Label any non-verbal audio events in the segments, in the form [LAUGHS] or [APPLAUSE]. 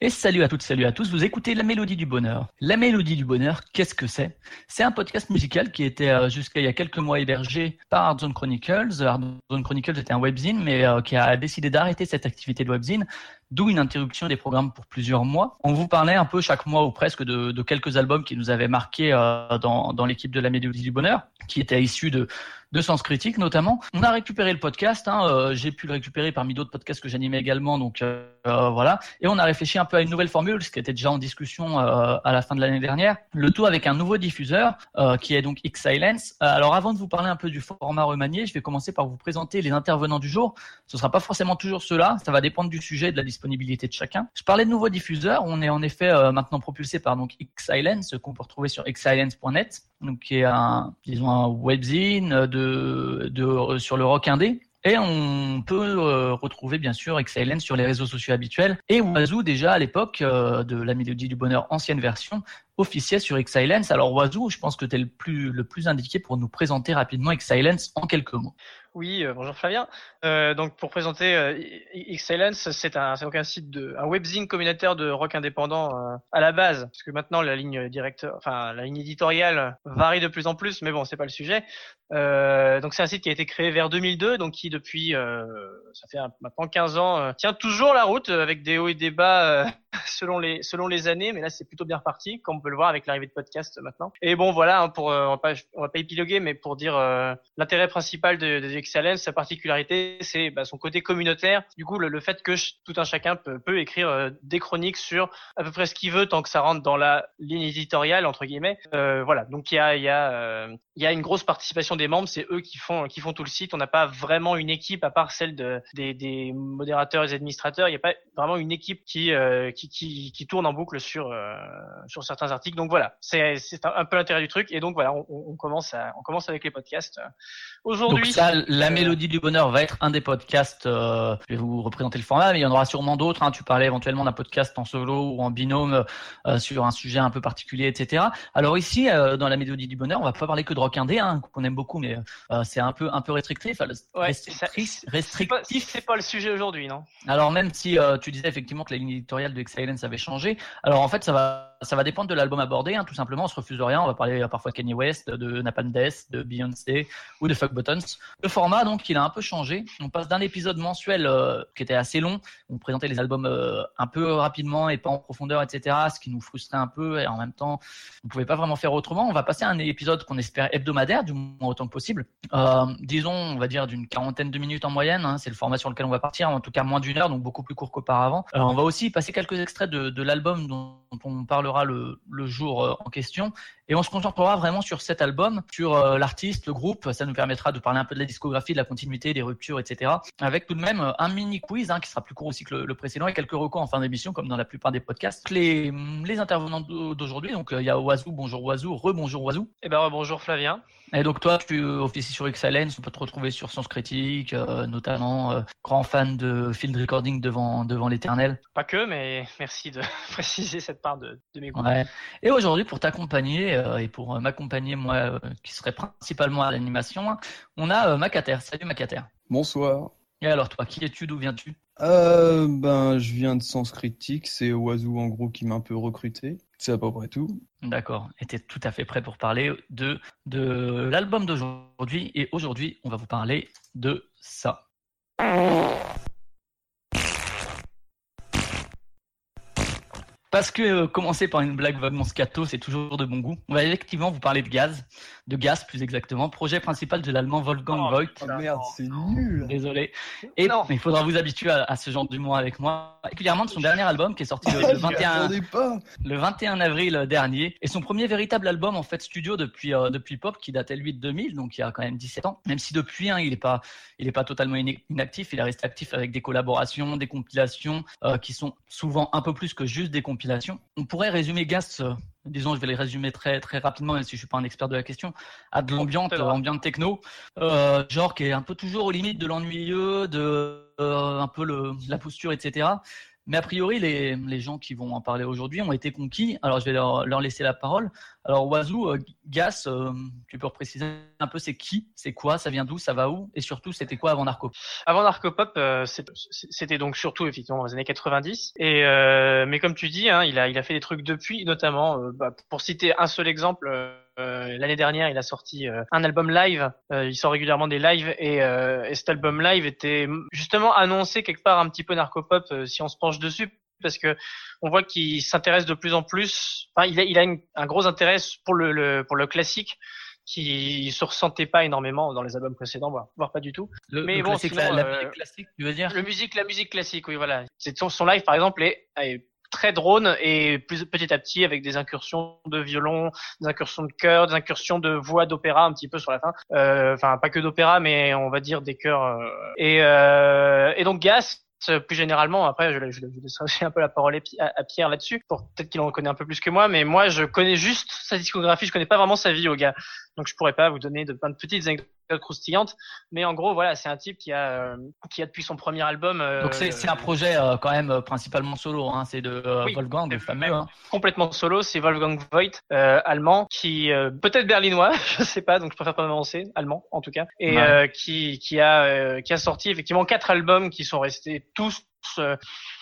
Et salut à toutes, salut à tous. Vous écoutez La Mélodie du Bonheur. La Mélodie du Bonheur, qu'est-ce que c'est? C'est un podcast musical qui était euh, jusqu'à il y a quelques mois hébergé par Hardzone Chronicles. Hardzone Chronicles était un webzine, mais euh, qui a décidé d'arrêter cette activité de webzine, d'où une interruption des programmes pour plusieurs mois. On vous parlait un peu chaque mois ou presque de, quelques albums qui nous avaient marqué euh, dans, l'équipe de La Mélodie du Bonheur, qui étaient issus de Sens Critique notamment. On a récupéré le podcast, hein, euh, j'ai pu le récupérer parmi d'autres podcasts que j'animais également, donc euh, voilà. Et on a réfléchi un peu à une nouvelle formule, ce qui était déjà en discussion à la fin de l'année dernière. Le tout avec un nouveau diffuseur qui est donc X-Silence. alors avant de vous parler un peu du format remanié, je vais commencer par vous présenter les intervenants du jour. Ce ne sera pas forcément toujours ceux-là, ça va dépendre du sujet et de la de chacun. Je parlais de nouveaux diffuseurs, on est en effet maintenant propulsé par donc qu'on peut retrouver sur xsilence.net donc qui est un, un webzine sur le rock indé. Et on peut euh, retrouver bien sûr Excellence sur les réseaux sociaux habituels et Wazoo déjà à l'époque euh, de la Mélodie du Bonheur ancienne version officiel sur X-Silence. Alors Wazoo, je pense que tu es le plus, le plus indiqué pour nous présenter rapidement X-Silence en quelques mots. Oui, euh, bonjour Flavien. Euh, donc pour présenter euh, X-Silence, c'est un, donc un site de, un webzine communautaire de rock indépendant euh, à la base, parce que maintenant la ligne directeur, enfin la ligne éditoriale varie de plus en plus, mais bon, c'est pas le sujet. Donc c'est un site qui a été créé vers 2002, donc qui depuis, ça fait maintenant 15 ans, tient toujours la route avec des hauts et des bas selon les selon les années, mais là c'est plutôt bien reparti, comme on peut le voir avec l'arrivée de podcast maintenant. Et bon voilà, hein, pour euh, on va pas on va pas épiloguer, mais pour dire euh, l'intérêt principal de, de Excellence, sa particularité, c'est bah, son côté communautaire. Du coup, le, le fait que tout un chacun peut, peut écrire euh, des chroniques sur à peu près ce qu'il veut tant que ça rentre dans la ligne éditoriale entre guillemets. voilà, donc il y a il y a il y a une grosse participation des membres, c'est eux qui font qui font tout le site. On n'a pas vraiment une équipe à part celle de des, des modérateurs et des administrateurs. Il n'y a pas vraiment une équipe qui qui, qui, qui tourne en boucle sur sur certains articles. Donc voilà, c'est un, peu l'intérêt du truc. Et donc voilà, on, on, commence à, on commence avec les podcasts. Aujourd'hui, ça, la euh, mélodie du bonheur va être un des podcasts. Euh, je vais vous représenter le format, mais il y en aura sûrement d'autres. Hein. Tu parlais éventuellement d'un podcast en solo ou en binôme euh, sur un sujet un peu particulier, etc. Alors ici, euh, dans la mélodie du bonheur, on va pas parler que de rock indé, hein, qu'on aime beaucoup, mais euh, c'est un peu un peu restrictif. Ouais, restrictif. C'est pas, pas, le sujet aujourd'hui, non? Alors même si tu disais effectivement que la ligne éditoriale de Excellence avait changé, alors en fait ça va ça va dépendre de l'album abordé, hein, tout simplement. On se refuse rien. On va parler parfois de Kanye West, de Napalm Death, de Beyoncé ou de Fuck Buttons. Le format, donc, il a un peu changé. On passe d'un épisode mensuel euh, qui était assez long. On présentait les albums euh, un peu rapidement et pas en profondeur, etc. Ce qui nous frustrait un peu et en même temps, on pouvait pas vraiment faire autrement. On va passer à un épisode qu'on espère hebdomadaire, du moins autant que possible. Euh, disons, on va dire d'une quarantaine de minutes en moyenne. Hein, c'est le format sur lequel on va partir, en tout cas moins d'une heure, donc beaucoup plus court qu'auparavant. on va aussi passer quelques extraits de, l'album dont on parlera le, jour euh, en question. Et on se concentrera vraiment sur cet album, sur euh, l'artiste, le groupe. Ça nous permettra de parler un peu de la discographie, de la continuité, des ruptures, etc. Avec tout de même euh, un mini quiz hein, qui sera plus court aussi que le, précédent et quelques recours en fin d'émission, comme dans la plupart des podcasts. Les, les intervenants d'aujourd'hui, donc il y a Oazou, bonjour Oazou, rebonjour Oazou. Eh ben bonjour Flavien. Et donc toi, tu officies sur Excellence, on peut te retrouver sur Sens Critique, euh, notamment euh, grand fan de field recording devant devant l'éternel. Pas que, mais merci de [LAUGHS] préciser cette part de, de mes goûts. Ouais. Et aujourd'hui, pour t'accompagner euh, et pour m'accompagner moi, qui serait principalement à l'animation, on a Macater. Salut Macater. Bonsoir. Et alors toi, qui es-tu? D'où viens-tu? Euh, Ben, je viens de Sens Critique. C'est Oazou en gros qui m'a un peu recruté. C'est à peu près tout. D'accord. Tu tout à fait prêt pour parler de l'album d'aujourd'hui. Et aujourd'hui, on va vous parler de ça. Parce que euh, commencer par une blague vaguement scato, c'est toujours de bon goût. On va effectivement vous parler de gaz, de gaz plus exactement, projet principal de l'allemand Wolfgang oh, Voigt. Oh merde, c'est nul. Désolé. Et non. il faudra vous habituer à, à ce genre d'humour avec moi, particulièrement de son dernier album qui est sorti le, [LAUGHS] le 21 le 21 avril dernier et son premier véritable album en fait studio depuis euh, depuis Pop qui datait lui de 2000 donc il y a quand même 17 ans. Même si depuis hein, il est pas il est pas totalement inactif, il est resté actif avec des collaborations, des compilations euh, qui sont souvent un peu plus que juste des compilations on pourrait résumer Gas, euh, disons, je vais les résumer très très rapidement, même si je suis pas un expert de la question, à de l'ambiance, ambiante techno, euh, genre qui est un peu toujours aux limites de l'ennuyeux, de un peu le, la posture, etc. Mais a priori, les, les gens qui vont en parler aujourd'hui ont été conquis. Alors, je vais leur, leur laisser la parole. Alors, Oiseau, euh, Gas, euh, tu peux préciser un peu c'est qui, c'est quoi, ça vient d'où, ça va où Et surtout, c'était quoi avant Narcopop? Avant Narcopop, euh, c'était donc surtout effectivement dans les années 90. Et mais comme tu dis, hein, il a il a fait des trucs depuis, notamment bah, pour citer un seul exemple. L'année dernière, il a sorti un album live. il sort régulièrement des lives et, et, cet album live était justement annoncé quelque part un petit peu narcopop si on se penche dessus parce que on voit qu'il s'intéresse de plus en plus. Enfin, il a, il a un gros intérêt pour le, pour le classique qui se ressentait pas énormément dans les albums précédents, voire, pas du tout. Le, Mais bon, classique, la, euh, musique classique, tu veux dire? Le musique, la musique classique, oui, voilà. C'est son, son live, par exemple, est, est très drone et plus petit à petit avec des incursions de violon, des incursions de chœur, des incursions de voix d'opéra un petit peu sur la fin. Euh, enfin, pas que d'opéra, mais on va dire des chœurs. Euh, et, euh, et donc Gas plus généralement, après, je, je, je laisserai un peu la parole à, Pierre là-dessus, pour peut-être qu'il en connaît un peu plus que moi, mais moi, je connais juste sa discographie, je connais pas vraiment sa vie au gars. Donc, je pourrais pas vous donner de plein de petites croustillantes, mais en gros, voilà, c'est un type qui a, euh, qui a depuis son premier album. Euh, Donc, c'est un projet euh, quand même principalement solo, hein, c'est de Wolfgang, le fameux. Hein. Complètement solo, c'est Wolfgang Voigt, allemand, qui peut-être berlinois, [LAUGHS] je sais pas, donc je préfère pas m'avancer, allemand en tout cas, et qui, qui a, qui a sorti effectivement quatre albums qui sont restés tous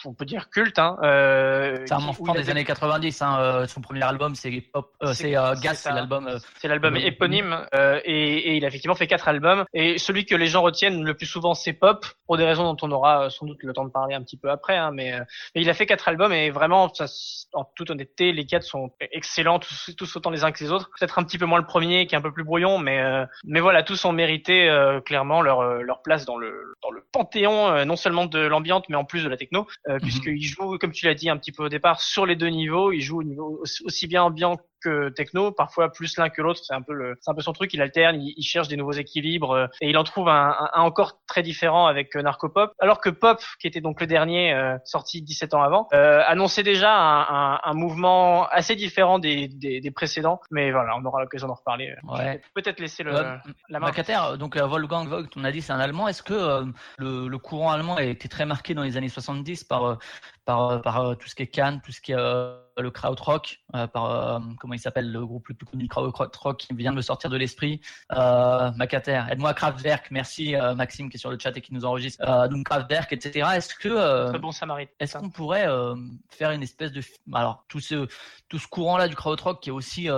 on peut dire culte. Hein, euh, c'est un enfant des années 90. Hein, euh, son premier album, c'est Pop, euh, c'est euh, Gas, c'est l'album. Euh, c'est l'album éponyme et, et, il a effectivement fait quatre albums. Et celui que les gens retiennent le plus souvent, c'est Pop, pour des raisons dont on aura sans doute le temps de parler un petit peu après. Hein, mais, mais, il a fait quatre albums et vraiment, ça, en toute honnêteté, les quatre sont excellents, tous, tous, autant les uns que les autres. Peut-être un petit peu moins le premier, qui est un peu plus brouillon, mais mais voilà, tous ont mérité clairement leur leur place dans le dans le panthéon, non seulement de l'ambiance, mais en plus de la techno. Euh, mhm. puisqu'il joue, comme tu l'as dit un petit peu au départ, sur les deux niveaux. Il joue au niveau aussi bien ambiant que techno, parfois plus l'un que l'autre. C'est un peu le, c'est un peu son truc. Il alterne, il, cherche des nouveaux équilibres euh, et il en trouve un, un, encore très différent avec euh, Narcopop. Alors que Pop, qui était donc le dernier euh, sorti 17 ans avant, euh, annonçait déjà un, un, mouvement assez différent des, des, des, précédents. Mais voilà, on aura l'occasion d'en reparler. Ouais. Peut-être laisser le, la main. Donc Wolfgang Vogt, on a dit c'est un Allemand. Est-ce que le, le, courant allemand a été très marqué dans les années 70 par par, par tout ce qui est Cannes, tout ce qui est le krautrock, euh, par euh, comment il s'appelle le groupe le plus connu krautrock qui vient de me sortir de l'esprit. Euh, Macater, aide-moi Kraftwerk, merci euh, Maxime qui est sur le chat et qui nous enregistre. Euh, donc Kraftwerk, etc. Est-ce que Très bon Samaritain. Est-ce qu'on pourrait faire une espèce de alors tout ce tout ce courant là du krautrock qui est aussi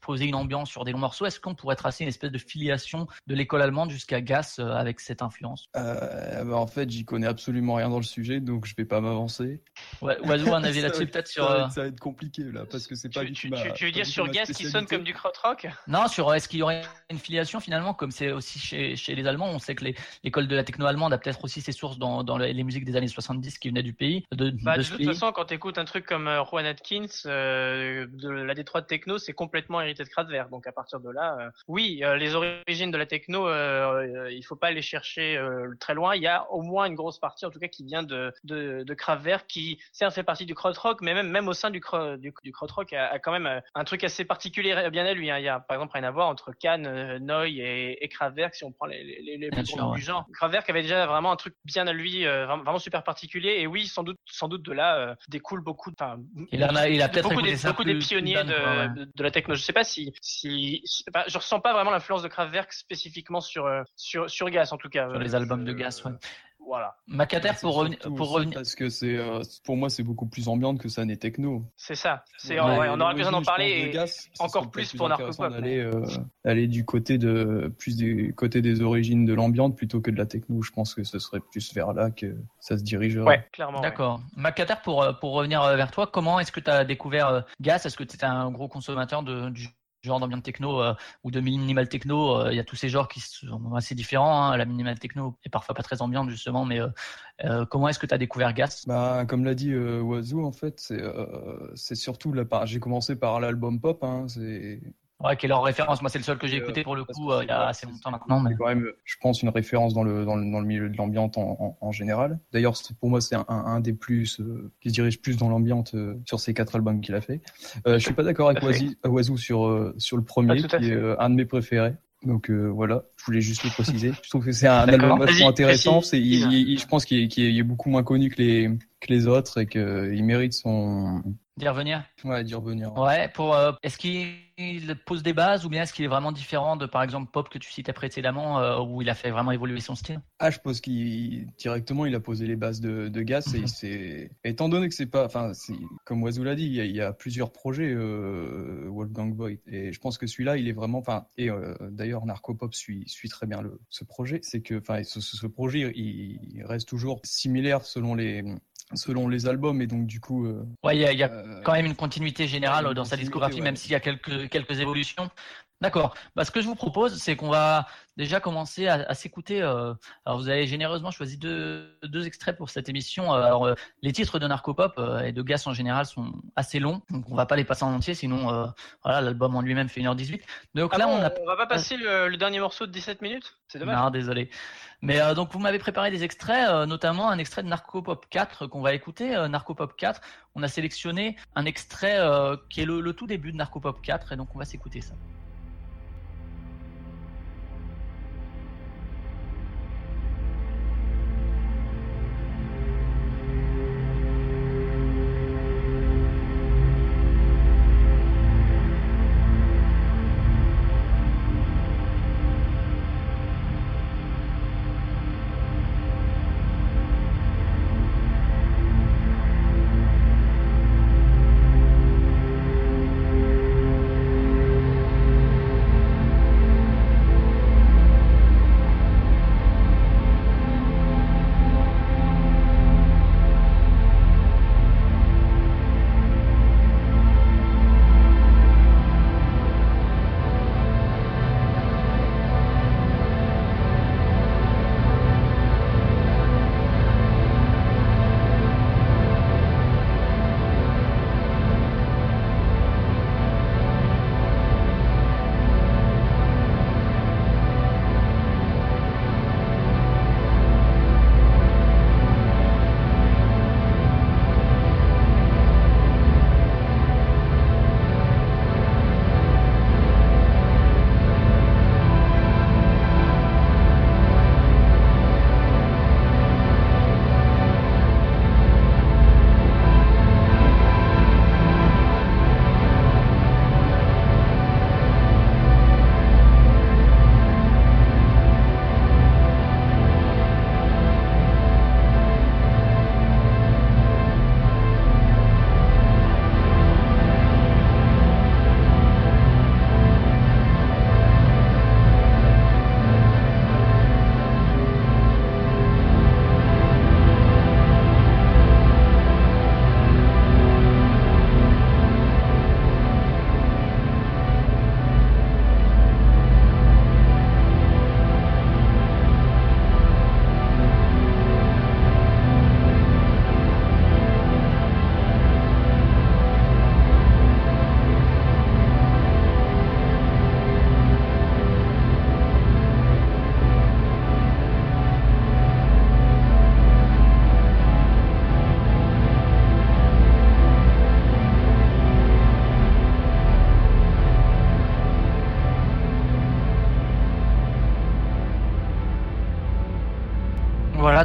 posé une ambiance sur des longs morceaux, est-ce qu'on pourrait tracer une espèce de filiation de l'école allemande jusqu'à Gas avec cette influence? Bah, En fait, j'y connais absolument rien dans le sujet, donc je vais pas m'avancer. Ouais, Oiseau, un avis là-dessus peut-être sur. Ça va être compliqué là, parce que c'est pas tu, tu, tu, veux dire sur Gas qui sonne comme du krautrock Non, sur est-ce qu'il y aurait une filiation finalement, comme c'est aussi chez, chez les Allemands, on sait que l'école de la techno allemande a peut-être aussi ses sources dans, dans les musiques des années 70 qui venaient du pays. De, bah, de, toute façon, quand tu écoutes un truc comme euh, Juan Atkins, euh, de la Détroit de techno, c'est complètement hérité de Kraftwerk. Donc à partir de là, euh, oui, euh, les origines de la techno, euh, il faut pas les chercher très loin. Il y a au moins une grosse partie, en tout cas, qui vient de, de, de Kraftwerk, qui certes fait partie du krautrock, mais même, même au sein du, du, du krautrock a, a, quand même euh, un truc assez particulier bien à lui. Hein. Il y a par exemple rien à voir entre Cannes, euh, Noy et, et Kraftwerk si on prend les, les, les plus du genre. Kraftwerk avait déjà vraiment un truc bien à lui, euh, vraiment super particulier. Et oui, sans doute, sans doute de là découle beaucoup. Il a, il a peut-être beaucoup, des, beaucoup des pionniers de, de, la techno. Je sais pas si, si, je ressens pas vraiment l'influence de Kraftwerk spécifiquement sur sur sur Gas en tout cas. Sur les albums de Gas, ouais voilà. Macater pour, revenir, pour revenir. Parce que c'est, euh, pour moi, c'est beaucoup plus ambiante que ça n'est techno. C'est ça. C'est, ouais, on aura besoin d'en parler. Et encore plus, pour Narcopop. D'aller, euh, aller du côté de, plus du côté des origines de l'ambiante plutôt que de la techno. Je pense que ce serait plus vers là que ça se dirigerait. Ouais, clairement. D'accord. Macater, pour, euh, pour revenir vers toi, comment est-ce que tu as découvert Gas? Est-ce que tu étais un gros consommateur de, du genre d'ambiance techno euh, ou de minimal techno. Euh, il y a tous ces genres qui sont assez différents. Hein. La minimal techno est parfois pas très ambiante justement, mais euh, comment est-ce que tu as découvert Gas? Bah, Comme l'a dit Oiseau, en fait, c'est surtout la J'ai commencé par l'album pop. Hein, Ouais, qui est leur référence. Moi, c'est le seul que j'ai écouté pour le coup il y a assez longtemps maintenant. Mais... quand même, je pense, une référence dans le, dans le, dans le milieu de l'ambiance en, en, en, général. D'ailleurs, pour moi, c'est un, un, des plus euh, qui se dirige plus dans l'ambiance euh, sur ces quatre albums qu'il a fait. Euh, je suis pas d'accord avec Oiseau sur, sur le premier, qui est un de mes préférés. Donc euh, voilà, je voulais juste le préciser. Je trouve que c'est un album vachement intéressant. C'est, il, je pense qu'il est, est, beaucoup moins connu que les, que les autres et qu'il mérite son, D'y revenir Ouais, d'y revenir. Ouais, pour, euh, est-ce qu'il pose des bases ou bien est-ce qu'il est vraiment différent de, par exemple, Pop que tu citais précédemment, euh, où il a fait vraiment évoluer son style? Ah, je pense qu'il, directement, il a posé les bases de, de Gas et c'est, étant donné que c'est pas, enfin, comme Wazoo l'a dit, il y, a, plusieurs projets, euh, Wolfgang Boy, et je pense que celui-là, il est vraiment, enfin, et euh, d'ailleurs, Narco Pop suit, suit très bien le, ce projet, c'est que, enfin, ce, ce, projet, il reste toujours similaire selon les, selon les albums et donc du coup euh, ouais il y a, euh, quand même une continuité générale dans sa discographie même s'il y a quelques quelques évolutions d'accord. Bah, ce que je vous propose c'est qu'on va déjà commencer à, s'écouter euh, alors vous avez généreusement choisi deux, deux extraits pour cette émission. Alors les titres de Narcopop et de Gas en général sont assez longs donc on va pas les passer en entier sinon voilà l'album en lui-même fait 1h18 donc ah là on, a... on va pas passer le, le, dernier morceau de 17 minutes? C'est dommage. Non désolé. Mais euh, donc vous m'avez préparé des extraits, euh, notamment un extrait de Narco Pop 4 qu'on va écouter. Euh, Narco Pop 4, on a sélectionné un extrait qui est le, le, tout début de Narco Pop 4 et donc on va s'écouter ça.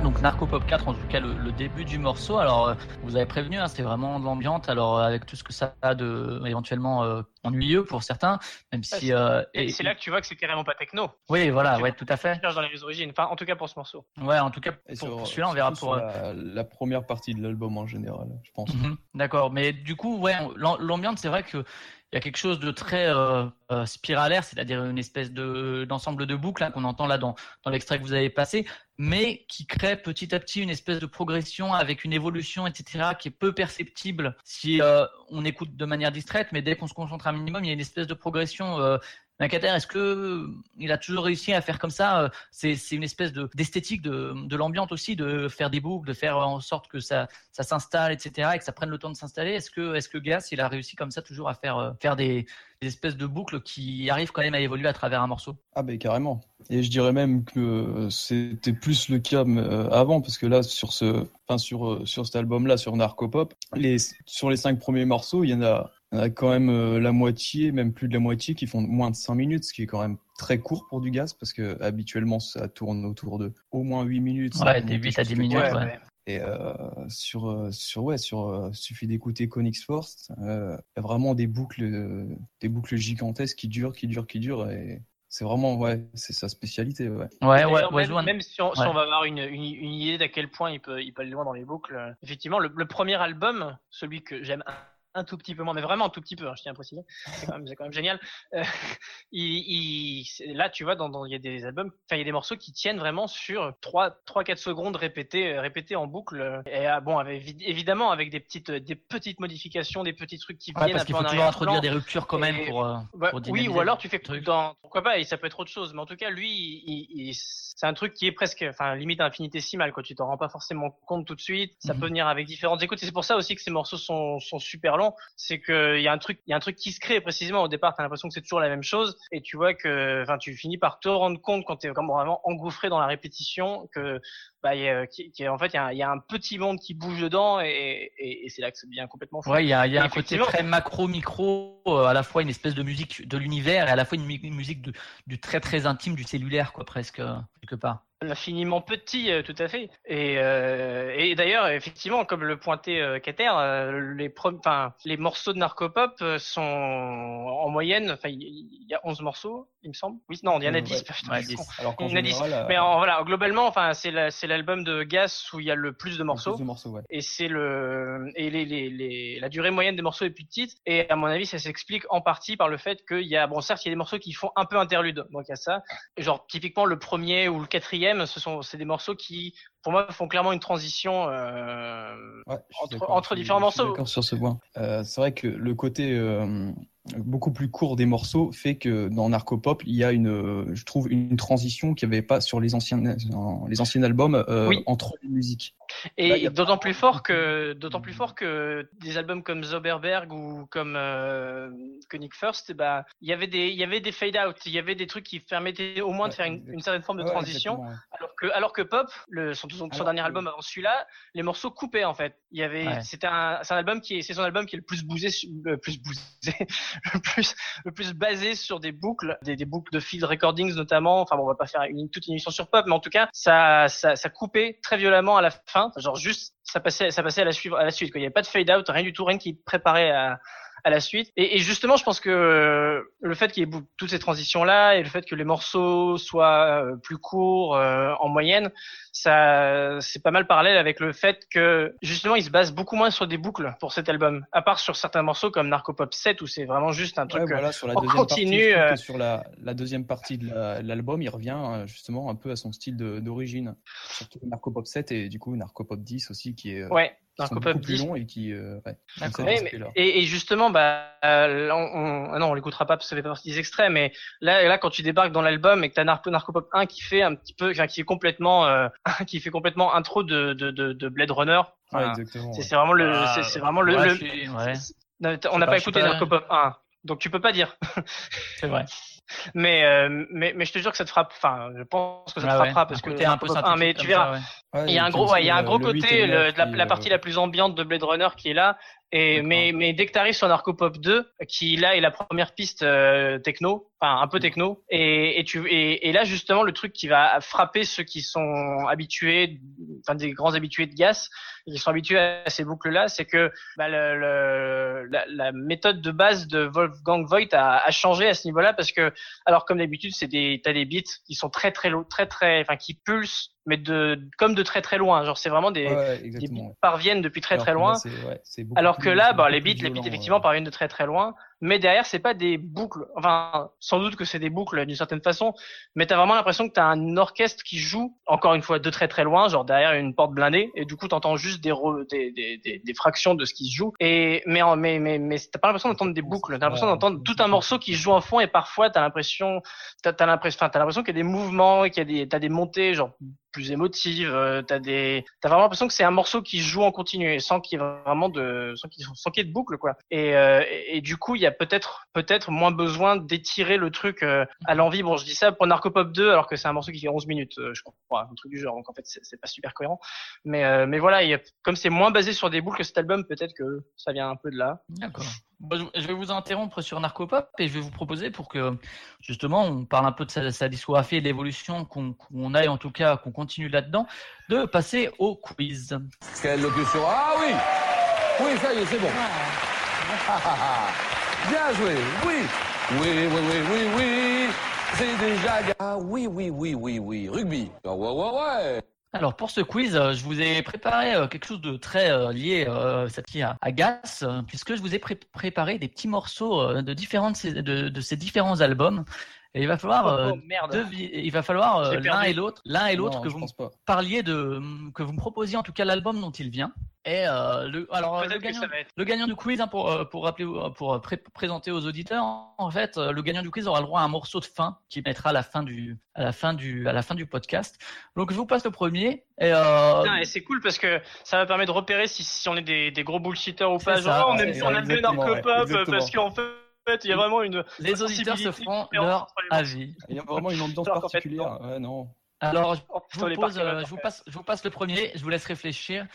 Donc Narco Pop 4, en tout cas le, début du morceau. Alors, euh, vous avez prévenu, hein, c'est vraiment de l'ambiance. Alors, euh, avec tout ce que ça a de éventuellement euh, ennuyeux pour certains, même si. et c'est là que tu vois que c'est carrément pas techno. Oui, voilà, ouais, tout à fait. dans les origines. Enfin, en tout cas pour ce morceau. Ouais, en tout cas pour, celui-là, on verra pour. La, première partie de l'album en général, je pense. Mhm, d'accord, mais du coup, ouais, l'ambiance, c'est vrai que il y a quelque chose de très euh, euh, spiralaire, c'est-à-dire une espèce de d'ensemble de boucles hein, qu'on entend là dans, dans l'extrait que vous avez passé, mais qui crée petit à petit une espèce de progression avec une évolution, etc., qui est peu perceptible si euh, on écoute de manière distraite, mais dès qu'on se concentre un minimum, il y a une espèce de progression Nakater, est-ce que il a toujours réussi à faire comme ça euh, C'est une espèce d'esthétique de, l'ambiance aussi, de faire des boucles, de faire en sorte que ça, s'installe, etc., et que ça prenne le temps de s'installer? Est-ce que, que Gas, il a réussi comme ça toujours à faire, euh, des, espèces de boucles qui arrivent quand même à évoluer à travers un morceau? Ah ben carrément. Et je dirais même que c'était plus le cas euh, avant, parce que là, sur ce, cet album-là, sur Narcopop, les sur les cinq premiers morceaux, il y en a il y en a quand même la moitié, même plus de la moitié, qui font moins de 5 minutes, ce qui est quand même très court pour du gaz, parce que habituellement ça tourne autour de au moins 8 minutes. Ouais, des 8 à 10 minutes, ouais. Et euh, sur sur ouais sur suffit d'écouter Conix Force, il y a vraiment des boucles des boucles gigantesques qui durent, qui durent, qui durent et c'est vraiment ouais, c'est sa spécialité. Ouais, ouais, ouais, même, même si, on, si, on, va avoir une, une, une idée d'à quel point il peut, il peut aller loin dans les boucles, effectivement, le, le premier album, celui que j'aime un tout petit peu moins, mais vraiment un tout petit peu, hein, je tiens à préciser. C'est quand, quand, même génial. Euh, [LAUGHS] il, il, là, tu vois, dans, dans, il y a des albums, enfin, il y a des morceaux qui tiennent vraiment sur 3, 3 4 secondes répétés, euh, répétés en boucle. Et euh, bon, avec, évidemment, avec des petites, des petites modifications, des petits trucs qui ouais, viennent parce qu'il faut toujours introduire des ruptures quand même pour, euh, bah, pour Oui, ou alors tu fais truc dans, pourquoi pas, et ça peut être autre chose. Mais en tout cas, lui, il, c'est un truc qui est presque, enfin, limite infinitésimal, quoi. Tu t'en rends pas forcément compte tout de suite. Ça mm -hmm. peut venir avec différentes écoutes. Et c'est pour ça aussi que ces morceaux sont, sont super longs. C'est que il y a un truc, il y a un truc qui se crée précisément au départ. T'as l'impression que c'est toujours la même chose, et tu vois que, tu finis par te rendre compte quand t'es vraiment engouffré dans la répétition que, bah, y a, qui, qui, en fait, il y, a, il y, a, un petit monde qui bouge dedans, et, et, et c'est là que ça devient complètement fou. Ouais, il y a, il y a un côté très macro, micro, euh, à la fois une espèce de musique de l'univers et à la fois une, une musique de, du très très intime, du cellulaire, quoi, presque quelque part infiniment petit, euh, tout à fait. Et, euh, et d'ailleurs, effectivement, comme le pointait euh, Kater, euh, les, les morceaux de Narcopop euh, sont en moyenne, enfin, il y a 11 morceaux, il me semble. Oui, non, il y en a 10. Ouais, ouais, 10. Alors il y en a 10. Mais en, voilà, globalement, enfin, c'est l'album de Gas où il y a le plus de morceaux. Plus de morceaux ouais. Et c'est le et les, les, les, la durée moyenne des morceaux est plus petite. Et à mon avis, ça s'explique en partie par le fait qu'il y a, bon, certes, il y a des morceaux qui font un peu interlude. Donc il y a ça. Genre typiquement le premier ou le quatrième ce sont c'est des morceaux qui pour moi font clairement une transition euh, ouais, entre, entre différents morceaux. D'accord sur ce point. Euh, c'est vrai que le côté euh, beaucoup plus court des morceaux fait que dans Narcopop il y a une, je trouve une transition qu'il n'y avait pas sur les anciens les anciens albums oui. entre les musiques. Et d'autant plus fort que d'autant plus fort que des albums comme Zoberberg ou comme Koenig First, ben il y avait des il y avait des fade out, il y avait des trucs qui permettaient au moins de faire une, une certaine forme de transition. Alors que alors que Pop, le, son, son, son dernier album avant celui-là, les morceaux coupaient en fait. Il y avait ouais. c'était un c'est un album qui est c'est son album qui est le plus bousé le plus bousé [LAUGHS] le plus le plus basé sur des boucles, des, des boucles de field recordings notamment. Enfin bon, on va pas faire une, toute une émission sur Pop, mais en tout cas ça ça, ça coupait très violemment à la fin genre juste ça passait, ça passait à la, suivre, à la suite. Quoi. Il n'y avait pas de fade out, rien du tout, rien qui préparait à, à la suite. Et, et, justement, je pense que le fait qu'il y ait toutes ces transitions-là et le fait que les morceaux soient euh, plus courts euh, en moyenne, ça, c'est pas mal parallèle avec le fait que justement, il se base beaucoup moins sur des boucles pour cet album, à part sur certains morceaux comme Narcopop 7 où c'est vraiment juste un truc ouais, voilà, sur la continu. Partie, euh... Sur la, la, deuxième partie de l'album, il revient euh, justement un peu à son style d'origine, surtout Narcopop 7 et du coup Narcopop 10 aussi qui est ouais. Qui sont beaucoup plus long et qui euh, ouais, mais, et, et, justement bah euh, là, on, on, non on l'écoutera pas parce que ça fait pas partie des extraits mais là là quand tu débarques dans l'album et que t'as Narco, Narcopop 1 qui fait un petit peu enfin qui est complètement euh, [LAUGHS] qui fait complètement intro de de, de, de Blade Runner voilà. ouais, c'est vraiment le ah, c'est vraiment le, ouais, le... Ouais. on n'a pas, pas écouté Narcopop 1 donc tu peux pas dire c'est vrai [LAUGHS] mais, euh, mais mais je te jure que ça te frappe enfin je pense que ça te ah frappera ouais, parce que un peu mais tu verras. ça, il y a un gros ouais, il y a un gros côté le, la, la, partie la plus ambiante de Blade Runner qui est là et mais mais dès que t'arrives sur Narcopop 2 qui là est la première piste euh, techno enfin un peu techno et et tu et, et, là justement le truc qui va frapper ceux qui sont habitués enfin des grands habitués de gas qui sont habitués à ces boucles là c'est que bah, le, le, la, la, méthode de base de Wolfgang Voigt a, a changé à ce niveau là parce que alors comme d'habitude c'est des t'as des beats qui sont très très très très enfin qui pulsent mais de comme de très très loin. Genre c'est vraiment des, ouais, des beats parviennent depuis très très loin. ouais, alors que là bah, les beats les beats effectivement parviennent de très très loin mais derrière c'est pas des boucles enfin sans doute que c'est des boucles d'une certaine façon mais t'as vraiment l'impression que t'as un orchestre qui joue encore une fois de très très loin genre derrière une porte blindée et du coup t'entends juste des, des, des, des, des fractions de ce qui se joue et mais mais mais, mais t'as pas l'impression d'entendre des boucles t'as l'impression d'entendre tout un morceau qui joue en fond et parfois t'as l'impression t'as as, l'impression t'as l'impression qu'il y a des mouvements qu'il y a des t'as des montées genre plus émotive. Euh, t'as des, t'as vraiment l'impression que c'est un morceau qui joue en continu sans qu'il y ait vraiment de, sans qu'il, sans qu'il y ait de boucle quoi. Et, euh, et, et, du coup, il y a peut-être, peut-être moins besoin d'étirer le truc euh, à l'envie. Bon, je dis ça pour Narcopop 2 alors que c'est un morceau qui fait 11 minutes, euh, je crois, un truc du genre. Donc en fait, c'est, pas super cohérent. Mais, euh, mais voilà, comme c'est moins basé sur des boucles que cet album, peut-être que ça vient un peu de là. D'accord. je vais vous interrompre sur Narcopop et je vais vous proposer pour que justement on parle un peu de sa, sa discographie et de l'évolution, qu'on qu aille en tout cas, qu'on continue là-dedans, de passer au quiz. Quelle locution Ah oui Oui, ça y est, c'est bon. [LAUGHS] Bien joué, oui. Oui, oui, oui, oui, oui. C'est déjà... Ah oui, oui, oui, oui, oui, rugby. Ah ouais, ouais, ouais. Alors pour ce quiz, euh, je vous ai préparé euh, quelque chose de très euh, lié cette à, à Gas, puisque je vous ai pré préparé des petits morceaux de, de ces différents albums. Et il va falloir, Oh, oh, merde. devi- il va falloir J'ai l'un et l'autre, l'un et l'autre que vous parliez de, que vous me proposiez en tout cas l'album dont il vient. Et euh, le, alors le Peut-être que gagnant, être. le gagnant du quiz, hein, pour, euh, pour rappeler, euh, pour euh, pré- présenter aux auditeurs, en fait, euh, le gagnant du quiz aura le droit à un morceau de fin qui mettra à la fin du, à la fin du, à la fin du podcast. Donc je vous passe le premier. Et, euh, et c'est cool parce que ça va permettre de repérer si, si on est des, des gros bullshitters ou pas. Genre, on c'est aime, ça, on aime bien ouais, euh, exactement. parce qu'en fait, il y a vraiment une. les auditeurs se feront leur avis. Il y a vraiment une ambiance particulière. Ouais, non. Alors, je vous, pose, euh, je, vous passe, je vous passe le premier, je vous laisse réfléchir.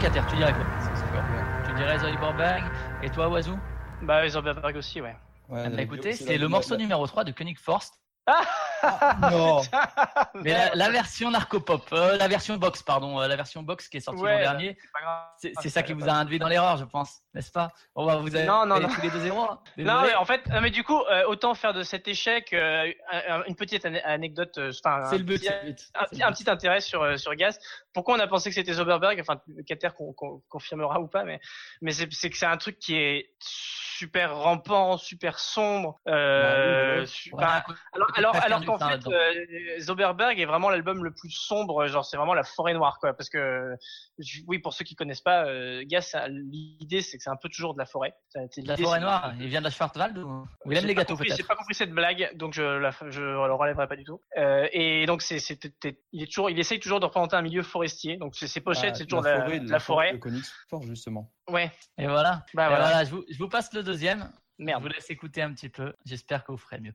Tu dirais quoi? Tu dirais Zoidberg Et toi, Oazou Bah, ils ont Berg aussi, ouais. Ouais, Ah bah écoutez, c'est le morceau numéro 3 de Koenig Forst. Non. Mais la, la version narcopop, euh, la version box, pardon, euh, la version box qui est sortie Ouais, l'an dernier, C'est Ah, ça qui vous a induit dans l'erreur, je pense, n'est-ce pas? On va vous avez Non, non, non. tous les deux zéros. hein. [LAUGHS] Non, mais en fait, mais du coup, euh, autant faire de cet échec euh, un- un- une petite ane- anecdote, euh, enfin, c'est un le but. petit- un, petit, un intérêt sur euh, sur Gas. Pourquoi on a pensé que c'était Zoberberg Enfin, Cater con- con- confirmera ou pas, mais mais c'est que c'est un truc qui est super rampant, super sombre. Euh, Bah su- côté alors alors qu'en fait, euh, Zoberberg est vraiment l'album le plus sombre. Genre, c'est vraiment la forêt noire, quoi. Parce que je- oui, pour ceux qui connaissent pas, euh, Gas, l'idée c'est que c'est un peu toujours de la forêt. Ça- La forêt noire, il vient de la Schwarzwald ou, il aime les gâteaux compris- J'ai peut-être pas compris cette blague, donc je la, je le relèverai pas du tout. Euh, et donc c'est, c'est, t'es- il est toujours, il essaye toujours de représenter un milieu forestier. Donc c'est- ses pochettes, Ah, c'est toujours la, forêt, de la forêt. de Koenigsforst, justement. Ouais. Et voilà. Bah Et voilà. voilà, je, vous, je vous passe le deuxième. Merde. Je vous laisse écouter un petit peu. J'espère que vous ferez mieux.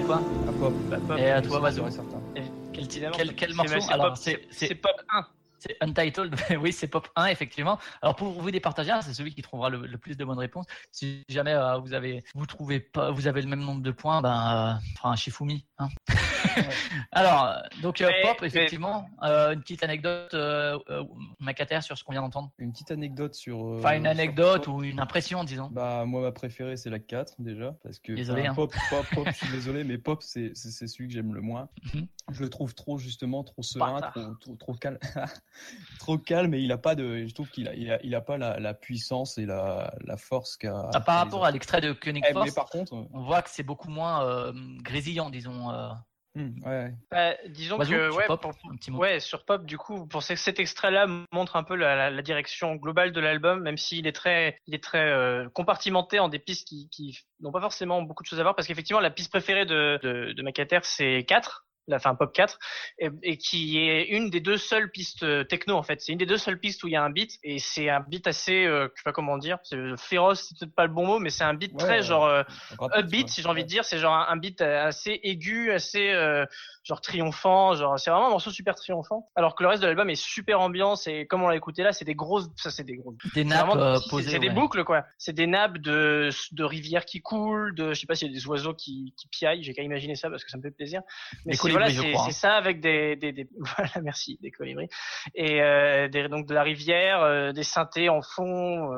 Dirais quoi Ah, pop. Bah, pop, Et à toi, certain. Quel, quel, quel C'est- morceau c'est Alors, pop, c'est pop 1. c'est Untitled. [LAUGHS] oui, c'est Pop 1, effectivement. Alors, pour vous départager, c'est celui qui trouvera le, le plus de bonnes réponses. Si jamais euh, vous avez, vous trouvez pas, vous avez le même nombre de points, ben, euh, enfin, Shifumi. Hein. [LAUGHS] [LAUGHS] Alors, donc, euh, Mais- Pop, mais- effectivement, euh, une petite anecdote, euh, euh, Macater, sur ce qu'on vient d'entendre. Une petite anecdote sur. euh, Enfin, une anecdote ou une impression, disons. Bah, moi, ma préférée, c'est la 4, déjà. Parce que. Désolé, hein. Pop, pop, pop, je suis [LAUGHS] désolé, mais Pop, c'est celui que j'aime le moins. Mhm. Je le trouve trop, justement, trop serein, trop, trop, trop calme. [LAUGHS] trop calme, et il a pas de. Je trouve qu'il a, il a, il a pas la, la puissance et la, la force qu'a. Ah, par rapport à l'extrait de Koenig Eh, mais Force, par contre. on voit que c'est beaucoup moins euh, grésillant, disons. Ouais, ouais. Bah, disons Oiseau, que sur ouais, Pop, pour- un petit mot. Ouais, sur Pop, du coup, pour ce- cet extrait-là montre un peu la, la- la direction globale de l'album, même s'il est très, il est très euh, compartimenté en des pistes qui, qui n'ont pas forcément beaucoup de choses à voir, parce qu'effectivement, la piste préférée de, de, c'est 4, la fin Pop 4, et, et qui est une des deux seules pistes euh, techno, en fait. C'est une des deux seules pistes où il y a un beat, et c'est un beat assez, euh, je sais pas comment dire, c'est féroce, c'est peut-être pas le bon mot, mais c'est un beat Ouais, très ouais. genre, euh, upbeat, si j'ai envie de dire, c'est genre un, un beat euh, assez aigu, assez euh, genre triomphant, genre c'est vraiment un morceau super triomphant. Alors que le reste de l'album est super ambiance et comme on l'a écouté là, c'est des grosses, ça c'est des grosses. Des nappes vraiment- euh, posées. C'est des boucles quoi. C'est des nappes de, de rivières qui coulent, de je sais pas s'il y a des oiseaux qui, qui piaillent. J'ai qu'à imaginer ça parce que ça me fait plaisir. Mais c'est voilà, c'est hein. ça avec des, des, des [LAUGHS] voilà merci des colibris et euh, des, donc de la rivière, euh, des synthés en fond.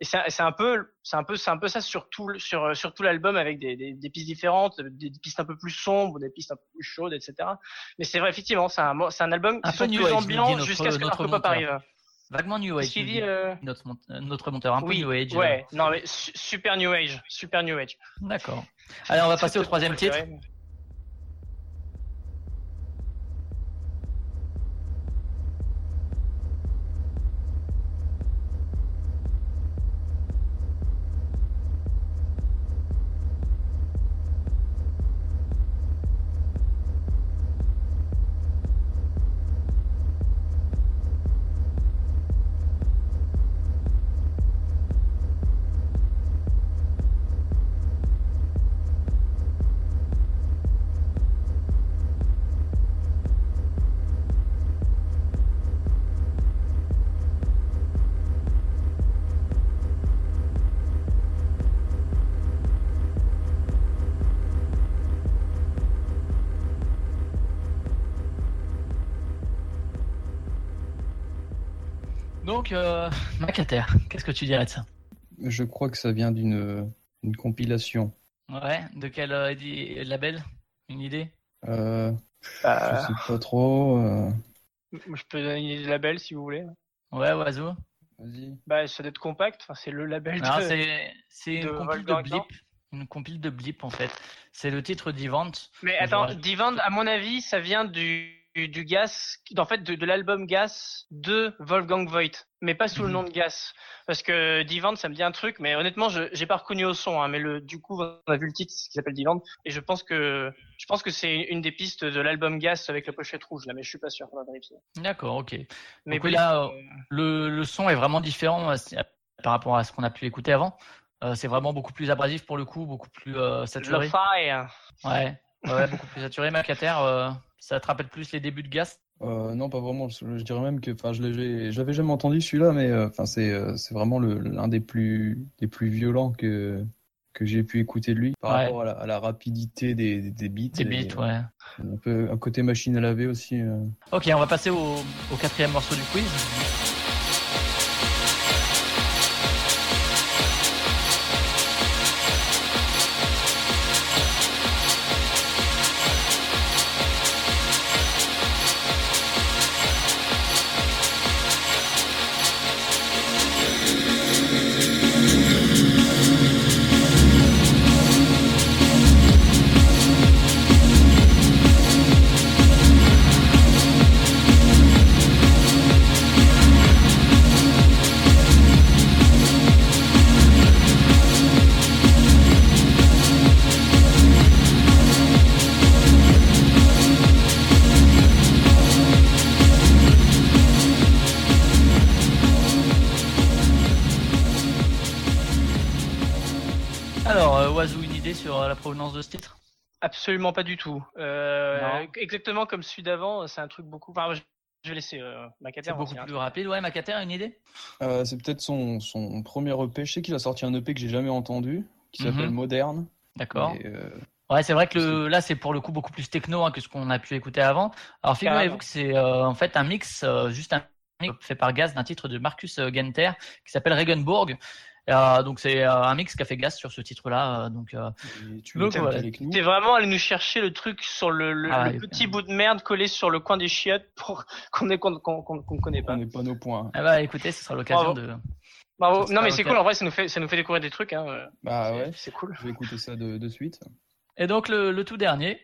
et c'est un peu c'est un peu c'est un peu ça sur tout sur sur tout l'album avec des, des, des pistes différentes, des, des pistes un peu plus sombres, des pistes un peu plus chaudes, etc. Mais c'est vrai effectivement c'est un c'est un album Un qui peu new plus ambiant jusqu'à ce que notre Arco Pop monteur. arrive. Vaguement New Age. Dit euh, Notre, mont- euh, notre monteur, un peu oui, New Age. euh. ouais, non mais su- super new age, super new age. D'accord. Allez, on va passer au troisième titre. Donc, euh, Macater, qu'est-ce que tu dirais de ça? Je crois que ça vient d'une une compilation. Ouais, de quel euh, label? Une idée? Euh, Euh, je sais pas trop. euh, je peux donner une idée de label si vous voulez. Ouais, Oiseau Vas-y. Bah ça doit être compact, enfin, c'est le label. Non, de- c'est une compile de blip. Une compile de blip, en fait. C'est le titre d'Event. Mais attends. Divan, à mon avis, ça vient du, du Gas, en fait, de, de l'album Gas de Wolfgang Voigt, mais pas sous le Mhm. nom de Gas. Parce que Divan, ça me dit un truc, mais honnêtement, je j'ai pas reconnu au son, hein, mais le, du coup, on a vu le titre qui s'appelle Divan, et je pense que, je pense que c'est une des pistes de l'album Gas avec la pochette rouge, là, mais je suis pas sûr, on va vérifier. D'accord, ok. Mais Donc oui, Blip, là, euh, Le, le son est vraiment différent euh, par rapport à ce qu'on a pu écouter avant. Euh, c'est vraiment beaucoup plus abrasif pour le coup, beaucoup plus euh, saturé. Lo-fi, hein. Ouais, ouais, beaucoup plus saturé. Macater, euh, ça te rappelle plus les débuts de Gas? Euh, non, pas vraiment. Je, je dirais même que, enfin, je l'avais jamais entendu celui-là, mais euh, enfin, c'est, euh, c'est vraiment l'un des plus, des plus violents que que j'ai pu écouter de lui par Ouais. rapport à la, à la rapidité des, des, des beats. Des beats, euh, ouais. Un peu un côté machine à laver aussi. Ok, on va passer au, au quatrième morceau du quiz. Absolument pas du tout. Euh, exactement comme celui d'avant, c'est un truc beaucoup. Enfin, je, je vais laisser euh, Macater. C'est beaucoup plus rapide. Ouais, Macater, une idée? Euh, c'est peut-être son, son premier EP. Je sais qu'il a sorti un EP que j'ai jamais entendu, qui s'appelle Mhm. Moderne. D'accord. Euh, Ouais, c'est vrai que le, là, c'est pour le coup beaucoup plus techno hein, que ce qu'on a pu écouter avant. Alors, figurez-vous Carrément. que c'est euh, en fait un mix, euh, juste un mix fait par Gaz d'un titre de Marcus Genter qui s'appelle Regenbourg. Euh, donc, c'est euh, un mix qu'a fait sur ce titre-là. euh, donc, euh, tu Donc, l'écoutes voilà. avec nous. T'es vraiment allé nous chercher le truc sur le, le, Ah, le petit bout de merde collé sur le coin des chiottes pour [LAUGHS] qu'on ait qu'on qu'on qu'on qu'on connaît pas. On n'est pas nos points. eh ben, écoutez, ce sera l'occasion Bravo. de. Bravo. Non mais c'est cool en vrai, ça nous fait ça nous fait découvrir des trucs. Hein. Bah c'est- ouais, C'est cool. je vais écouter ça de, de suite. Et donc, le, le tout dernier.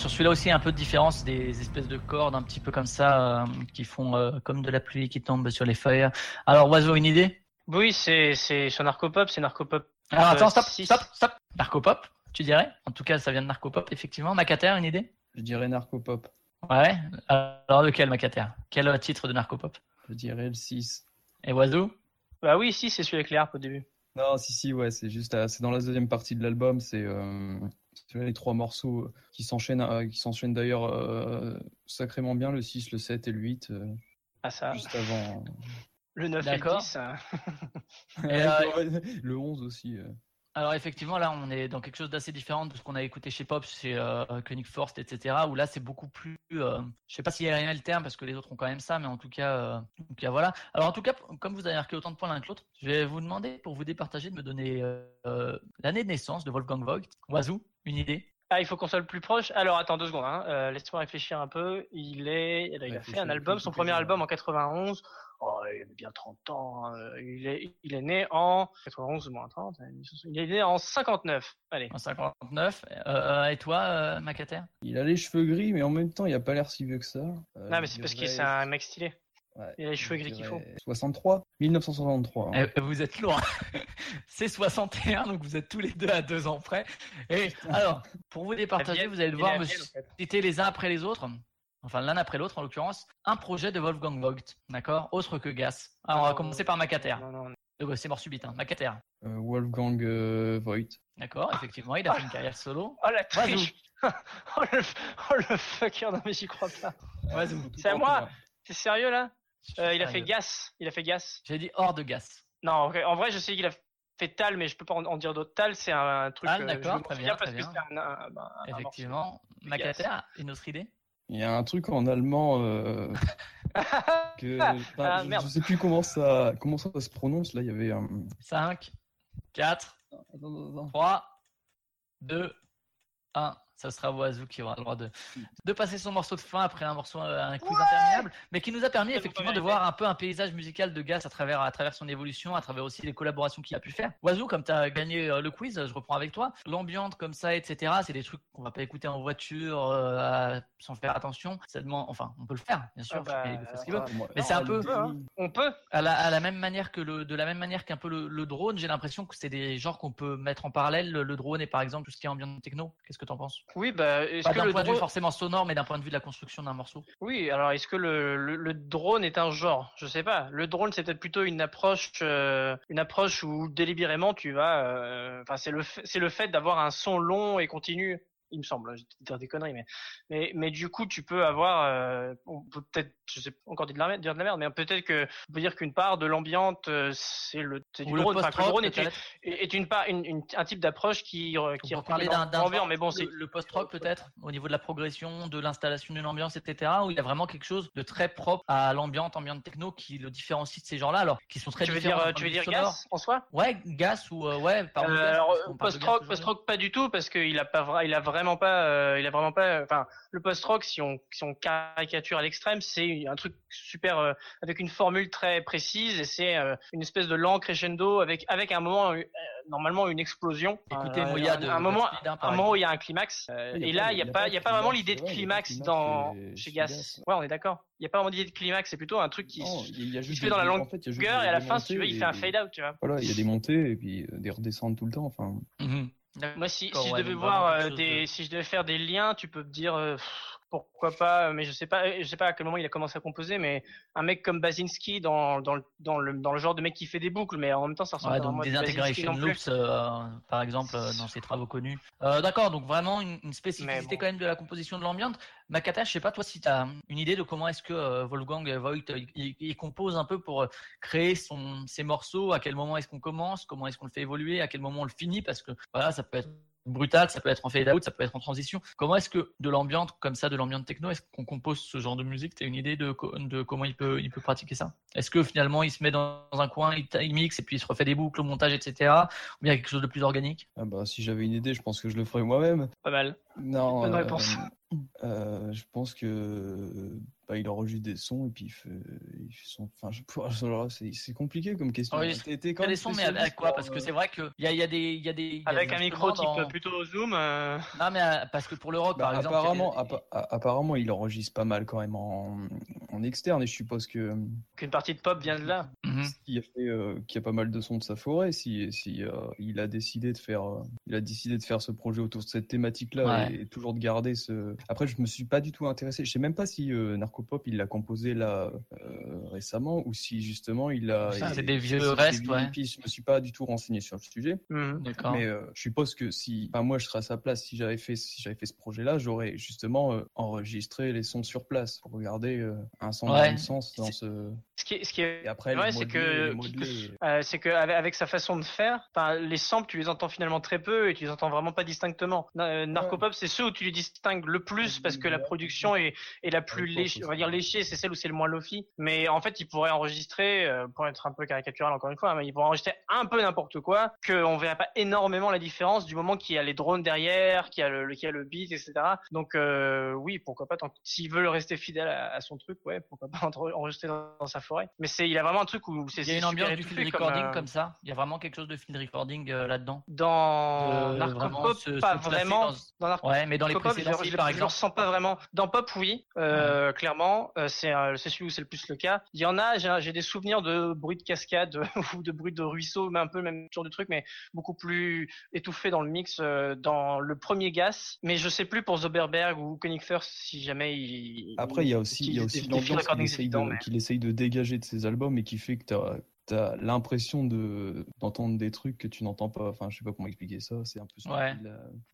Sur celui-là aussi, un peu de différence, des espèces de cordes un petit peu comme ça, euh, qui font euh, comme de la pluie qui tombe sur les feuilles. Alors Oiseau, une idée? Oui, c'est c'est sur Narcopop, c'est Narcopop. Alors Euh, attends, stop, stop, stop. Narcopop, tu dirais? En tout cas, ça vient de Narcopop, effectivement. Macater, une idée? Je dirais Narcopop. Ouais. Alors lequel Macater? Quel titre de Narcopop? Je dirais le 6. Et Oiseau? Bah oui, si, c'est celui avec les harpes au début. Non, si, si, ouais, c'est juste, à- c'est dans la deuxième partie de l'album, c'est euh, c'est les trois morceaux qui s'enchaînent, euh, qui s'enchaînent d'ailleurs euh, sacrément bien, le 6, le 7 et le 8, euh, Ah ça, juste avant. le 9 et le D'accord. 10. hein. [LAUGHS] Et, euh, le 11 aussi. Alors effectivement, là, on est dans quelque chose d'assez différent de ce qu'on a écouté chez Pop, chez euh, Koenig Forst, etc. Où là, c'est beaucoup plus. Euh, je sais pas s'il y a rien le terme parce que les autres ont quand même ça, mais en tout cas, euh, en tout cas, voilà. Alors en tout cas, comme vous avez marqué autant de points l'un que l'autre, je vais vous demander pour vous départager de me donner euh, euh, l'année de naissance de Wolfgang Voigt. Oiseau, une idée? Ah, il faut qu'on soit le plus proche. Alors attends deux secondes, hein. euh, laisse-moi réfléchir un peu. Il est, il a fait un album, son premier album en 91. Oh, il avait bien 30 ans. hein. Il est, il est né en 91 moins 30. Il est né en 59. Allez. En 59. Euh, et toi, euh, Macater Il a les cheveux gris, mais en même temps, il a pas l'air si vieux que ça. Euh, non, mais c'est parce qu'il dirais- c'est un mec stylé. ouais, Il a les cheveux gris qu'il faut. dirais 63 1963. hein. Eh, Vous êtes lourd. [LAUGHS] C'est 61, donc vous êtes tous les deux à deux ans près. Et alors, pour vous départager, vous allez devoir me Vienne, en fait. citer les uns après les autres, enfin l'un après l'autre en l'occurrence, un projet de Wolfgang Vogt, d'accord? Autre que Gas. Alors on va commencer par Macater. Non, non, non. Euh, C'est mort subite, hein. Macater. Euh, Wolfgang euh, Voigt. D'accord, effectivement, il a fait une carrière solo. Oh la triche [LAUGHS] oh, le, oh le fucker, non mais j'y crois pas. C'est à moi T'es sérieux là? Euh, Il a fait. Gas. Il a fait Gas. J'ai dit hors de Gas. Non, en vrai, en vrai, je sais qu'il a fait Tal, mais je peux pas en, en dire d'autres. Tal, c'est un, un truc. Euh, d'accord, très bien, parce très que bien. c'est un, un- un- un Effectivement. Macater, une autre idée? Il y a un truc en allemand euh, [LAUGHS] que Ah, je, merde. je sais plus comment ça comment ça se prononce. Là, il y avait un. 5, 4, 3, 2, 1. Ça sera Oiseau qui aura le droit de, de passer son morceau de fin après un morceau, euh, un quiz interminable, mais qui nous a permis effectivement de voir un peu un paysage musical de Gas à travers, à travers son évolution, à travers aussi les collaborations qu'il a pu faire. Oiseau, comme tu as gagné euh, le quiz, je reprends avec toi. L'ambiance comme ça, etc., c'est des trucs qu'on va pas écouter en voiture euh, sans faire attention. Ça demande, enfin, on peut le faire, bien sûr. Ah bah, il fait ce qu'il veut. euh, Mais c'est un peu- On peut À la, à la même manière que le, de la même manière qu'un peu le, le drone, j'ai l'impression que c'est des genres qu'on peut mettre en parallèle. Le, le drone et par exemple tout ce qui est ambiance techno. Qu'est-ce que tu en penses? Oui, bah, est-ce que d'un le point de vue drone... forcément sonore, mais d'un point de vue de la construction d'un morceau. Oui, alors est-ce que le, le, le drone est un genre? Je sais pas. Le drone, c'est peut-être plutôt une approche, euh, une approche où délibérément tu vas. euh, Enfin, c'est le, c'est le fait d'avoir un son long et continu. Il me semble, je vais dire des conneries, mais, mais, mais du coup, tu peux avoir, euh, on peut peut-être, je sais pas encore dire de la merde, dire de la merde, mais peut-être que, on peut dire qu'une part de l'ambiance, euh, c'est le, c'est du drone. Enfin, le drone est, une- est part, une, une- un type d'approche qui, qui On parler d'un d'un mais bon, c'est le, le post-rock peut-être, au niveau de la progression, de l'installation d'une ambiance, etc. Où il y a vraiment quelque chose de très propre à l'ambiance, ambiance techno, qui le différencie de ces genres-là, alors qui sont très tu veux différents. dire, euh, tu veux dire gas en soi? Ouais, gas ou euh, ouais. Euh, gas, alors post-rock, post-rock pas du tout parce qu'il a pas, il a vraiment pas, euh, il a vraiment pas. Enfin, le post-rock, si on, si on caricature à l'extrême, c'est un truc super euh, avec une formule très précise et c'est euh, une espèce de lent crescendo avec avec un moment euh, normalement une explosion. Écoutez Euh, Moya un, de un moment, hein, un moment où il y a un climax. euh, Oui, il y a et pas- là, il y a pas, il y a pas vraiment l'idée de il y a pas climax dans chez- Gas. Ouais, on est d'accord. Il y a pas vraiment d'idée de climax, c'est plutôt un truc qui Non, il y a se fait dans la en longueur fait, il y a et à la fin, si tu veux, il fait un fade out, tu vois. Voilà, il y a des montées et puis euh, des redescentes tout le temps. Enfin, Mhm. Moi, si, si je devais voir euh, des, de- si je devais faire des liens, tu peux me dire euh, pff, pourquoi pas, euh, mais je sais pas, je sais pas à quel moment il a commencé à composer, mais un mec comme Basinski dans, dans, le, dans le dans le genre de mec qui fait des boucles, mais en même temps ça ressemble Ouais, donc à des integration plus. loops, euh, par exemple, euh, dans ses travaux connus. Euh, D'accord, donc vraiment une, une spécificité bon. quand même de la composition de l'ambiance. Makata, je sais pas toi si tu as une idée de comment est-ce que Wolfgang Voigt il, il compose un peu pour créer son, ses morceaux, à quel moment est-ce qu'on commence, comment est-ce qu'on le fait évoluer, à quel moment on le finit, parce que voilà, ça peut être brutal, ça peut être en fade out, ça peut être en transition. Comment est-ce que de l'ambiance comme ça, de l'ambiance techno, est-ce qu'on compose ce genre de musique? Tu as une idée de, co- de comment il peut, il peut pratiquer ça? Est-ce que finalement il se met dans un coin, il, il mixe et puis il se refait des boucles au montage, etc. Ou bien quelque chose de plus organique? Ah bah, si j'avais une idée, je pense que je le ferais moi-même. Pas mal. Non. Bonne euh, réponse. euh, je pense que bah, il enregistre des sons et puis il fait, il fait son, enfin, je, [LAUGHS] c'est, compliqué comme question. Oui, quand même des sons, mais avec quoi? Parce que c'est vrai qu'il y a, y a des, il y a des, il y a Avec des un micro type dans- plutôt zoom. euh, Non, mais euh, parce que pour le rock, Bah, par exemple, il apparemment, a- apparemment, il enregistre pas mal quand même en, en externe et je suppose que Qu'une partie de pop vient de là. Qui a fait, euh, qui a pas mal de sons de sa forêt, si, si euh, il a décidé de faire, euh, il a décidé de faire ce projet autour de cette thématique-là Ouais. et, toujours de garder ce. Après, je me suis pas du tout intéressé. Je sais même pas si euh, Narcopop il l'a composé là euh, récemment ou si justement il a. Ça, il- c'est des vieux restes, ouais. Je me suis pas du tout renseigné sur le sujet. Mhm. D'accord. Mais euh, je suppose que si, enfin, moi, je serais à sa place, si j'avais fait, si j'avais fait ce projet-là, j'aurais justement euh, enregistré les sons sur place pour regarder euh, un son Ouais. de sens dans ce. Ce qui est, ce qui est Et après, les c'est que- modeler. Euh, c'est que avec, sa façon de faire, les samples tu les entends finalement très peu et tu les entends vraiment pas distinctement. Euh, Narcopop c'est ceux où tu les distingues le plus parce que la production est, est la plus léchée, on va dire léchée, c'est celle où c'est le moins lofi. Mais en fait il pourrait enregistrer, euh, pour être un peu caricatural encore une fois, mais il pourrait enregistrer un peu n'importe quoi, qu'on verrait pas énormément la différence du moment qu'il y a les drones derrière, qu'il y a le, le- qu'il y a le beat, etc. Donc euh, oui pourquoi pas, tant- s'il veut rester fidèle à, à son truc, ouais pourquoi pas [LAUGHS] enregistrer dans, dans sa forêt. Mais c'est, il a vraiment un truc où c'est Il y a une ambiance du field recording euh, comme ça. Il y a vraiment quelque chose de field recording euh, là-dedans. Dans Euh, Narcopop, se pas vraiment. dans- Dans Ouais, mais dans les je, précédents, je, par je le exemple. ressens pas vraiment. Dans Pop, oui, euh, clairement, euh, c'est c'est celui où c'est le plus le cas. Il y en a, j'ai des souvenirs de bruit de cascade [LAUGHS] ou de bruit de ruisseau, mais un peu le même genre de truc, mais beaucoup plus étouffé dans le mix euh, dans le premier Gas. Mais je sais plus pour Zoberberg ou Koenig First si jamais il. Après, il y a aussi, il y a aussi l'ambiance essaye, mais- qu'il essaye de dégager de ses albums et qui fait que tu as, l'impression de, d'entendre des trucs que tu n'entends pas. Enfin, je sais pas comment expliquer ça. C'est un peu Ouais.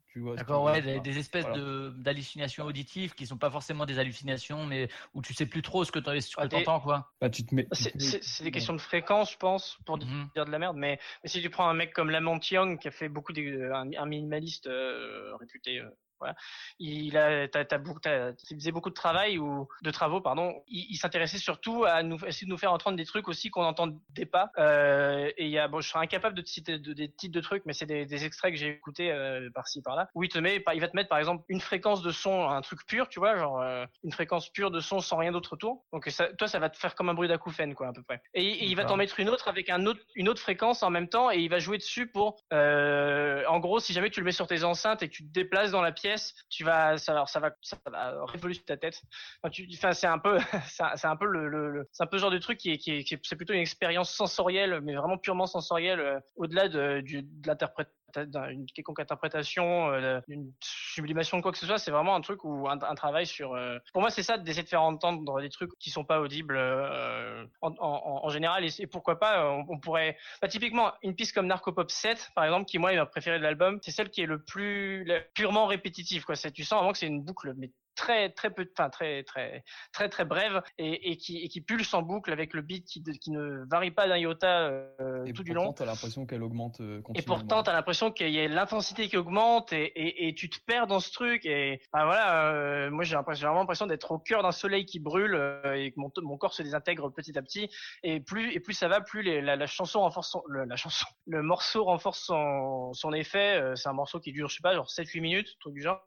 Tu vois, D'accord, ouais, des, espèces Voilà. de d'hallucinations auditives qui sont pas forcément des hallucinations, mais où tu sais plus trop ce que tu Ah, entends, quoi. Bah, tu te mets. C'est te des questions de fréquence, je pense, pour Mhm. dire de la merde, mais, mais si tu prends un mec comme Lamont Young qui a fait beaucoup des, un, un minimaliste euh, réputé, euh, voilà, il a, beaucoup, faisait beaucoup de travail ou de travaux, pardon. Il, il s'intéressait surtout à nous essayer de nous faire entendre des trucs aussi qu'on n'entendait pas. Euh, et il y a, bon, je serais incapable de te citer de- des titres de trucs, mais c'est des, des extraits que j'ai écoutés euh, par-ci par-là. Où il te met, il va te mettre par exemple une fréquence de son, un truc pur, tu vois, genre euh, une fréquence pure de son sans rien d'autre autour. Donc ça, toi, ça va te faire comme un bruit d'acouphène, quoi, à peu près. Et, et il va t'en mettre une autre avec un autre, une autre fréquence en même temps, et il va jouer dessus pour, en gros, si jamais tu le mets sur tes enceintes et que tu te déplaces dans la pièce, tu vas, ça, alors ça va, ça va révolutionner ta tête. Enfin, tu, enfin, c'est un peu, [LAUGHS] c'est un, peu le, le, le- c'est un peu le genre de truc qui est, qui est, c'est plutôt une expérience sensorielle, mais vraiment purement sensorielle, euh, au-delà de, du, de l'interprétation d'une quelconque interprétation, euh, d'une sublimation de quoi que ce soit, c'est vraiment un truc ou un, travail sur. euh, Pour moi, c'est ça d'essayer de faire entendre des trucs qui sont pas audibles euh, en, général. Et, pourquoi pas, on, pourrait. Bah, typiquement, une piste comme Narcopop 7, par exemple, qui moi est ma préférée de l'album, c'est celle qui est le plus purement répétitive. Quoi. Tu sens vraiment que c'est une boucle, mais très très peu, enfin très très très très brève et, et qui et qui pulse en boucle avec le beat qui, qui ne varie pas d'un iota euh, Et tout du pourtant, long. t'as l'impression qu'elle augmente euh, Et pourtant, t'as l'impression qu'il y a l'intensité qui augmente et, et, et tu te perds dans ce truc. Et ah, voilà, euh, moi j'ai vraiment l'impression d'être au cœur d'un soleil qui brûle euh, et que mon, mon corps se désintègre petit à petit. Et plus et plus ça va, plus les- la, la chanson renforce son, le, la chanson, [LAUGHS] le morceau renforce son, son effet. C'est un morceau qui dure, je sais pas, genre 7-8 minutes, truc du genre.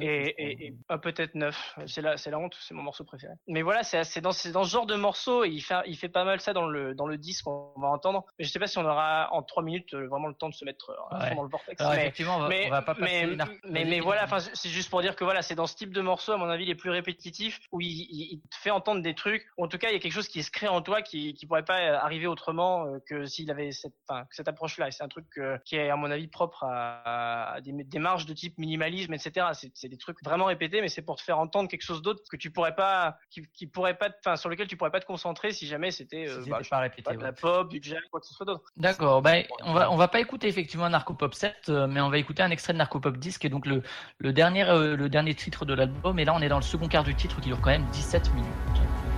Et, et, et- ah, peut-être 9 C'est la, c'est la honte, c'est mon morceau préféré. Mais voilà, c'est c'est dans, c'est dans ce genre de morceau, et il fait, il fait pas mal ça dans le, dans le disque qu'on va entendre. Mais je sais pas si on aura en 3 minutes euh, vraiment le temps de se mettre euh, Ouais. dans le vortex. Alors mais, effectivement, on va, mais, on va pas passer mais, mais, mais voilà, c'est juste pour dire que voilà, c'est dans ce type de morceaux, à mon avis, les plus répétitifs, où il, il, il te fait entendre des trucs. ou En tout cas, il y a quelque chose qui se crée en toi qui, qui pourrait pas euh, arriver autrement euh, que s'il avait cette, enfin, cette approche-là. Et c'est un truc euh, qui est, à mon avis, propre à, à des démarches de type minimalisme, etc. C'est c'est des trucs vraiment répétés, mais c'est pour te faire entendre quelque chose d'autre que tu pourrais pas, qui, qui pourrait pas, enfin, sur lequel tu pourrais pas te concentrer si jamais c'était, euh, Si bah, pas répété. pas, de ouais. la pop, du jazz, quoi que ce soit d'autre. D'accord, ben, on va on va pas écouter effectivement Narcopop 7, euh, mais on va écouter un extrait de Narcopop 10 qui est donc le, le dernier euh, le dernier titre de l'album et là on est dans le second quart du titre qui dure quand même 17 minutes.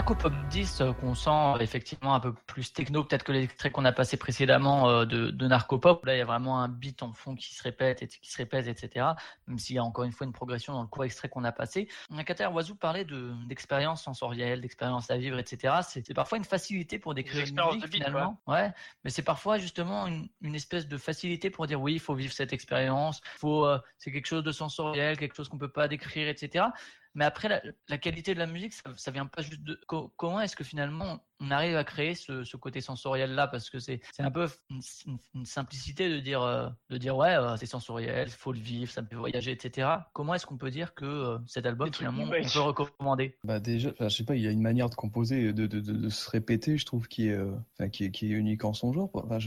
Narco Pop 10 euh, qu'on sent effectivement un peu plus techno peut-être que l'extrait qu'on a passé précédemment euh, de, de Narco Pop. Là, il y a vraiment un beat en fond qui se répète et qui se répète, etc. Même s'il y a encore une fois une progression dans le court extrait qu'on a passé. Kater Oiseau parlait d'expérience sensorielle, d'expérience à vivre, etc. C'est parfois une facilité pour décrire une musique finalement. Ouais, mais c'est parfois justement une, une, espèce de facilité pour dire oui, il faut vivre cette expérience. Faut, euh, c'est quelque chose de sensoriel, quelque chose qu'on peut pas décrire, etc. Mais après, la, qualité de la musique, ça, ça vient pas juste de. Comment est-ce que finalement on arrive à créer ce, ce côté sensoriel là Parce que c'est un peu une, une, simplicité de dire, euh, de dire ouais, euh, c'est sensoriel, il faut le vivre, ça me fait voyager, etc. Comment est-ce qu'on peut dire que euh, cet album, finalement, on peut recommander? Bah déjà, je sais pas, il y a une manière de composer, de, de, de, se répéter, je trouve, qui est, qui est, qui est unique en son genre. Enfin,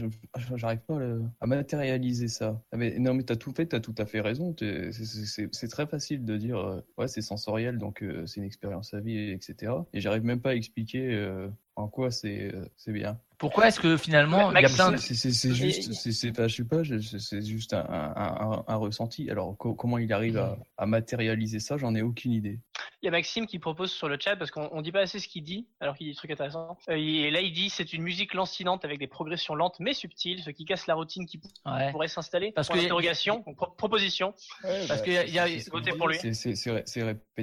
j'arrive pas à, matérialiser ça. Ah, mais, non, mais t'as tout fait, t'as tout à fait raison. C'est très facile de dire ouais, c'est sensoriel donc euh, c'est une expérience à vie, etc. Et j'arrive même pas à expliquer euh, en quoi c'est euh, c'est bien? Pourquoi est-ce que finalement il y a plein de... C'est juste, c'est pas, je sais pas, c'est juste un, un, un, ressenti. Alors comment il arrive à, à matérialiser ça, j'en ai aucune idée. Il y a Maxime qui propose sur le chat parce qu'on dit pas assez ce qu'il dit, alors qu'il dit des trucs intéressants. et là il dit c'est une musique lancinante avec des progressions lentes mais subtiles, ce qui casse la routine qui pourrait s'installer. Parce que interrogation, proposition. parce qu'il y a, pour lui.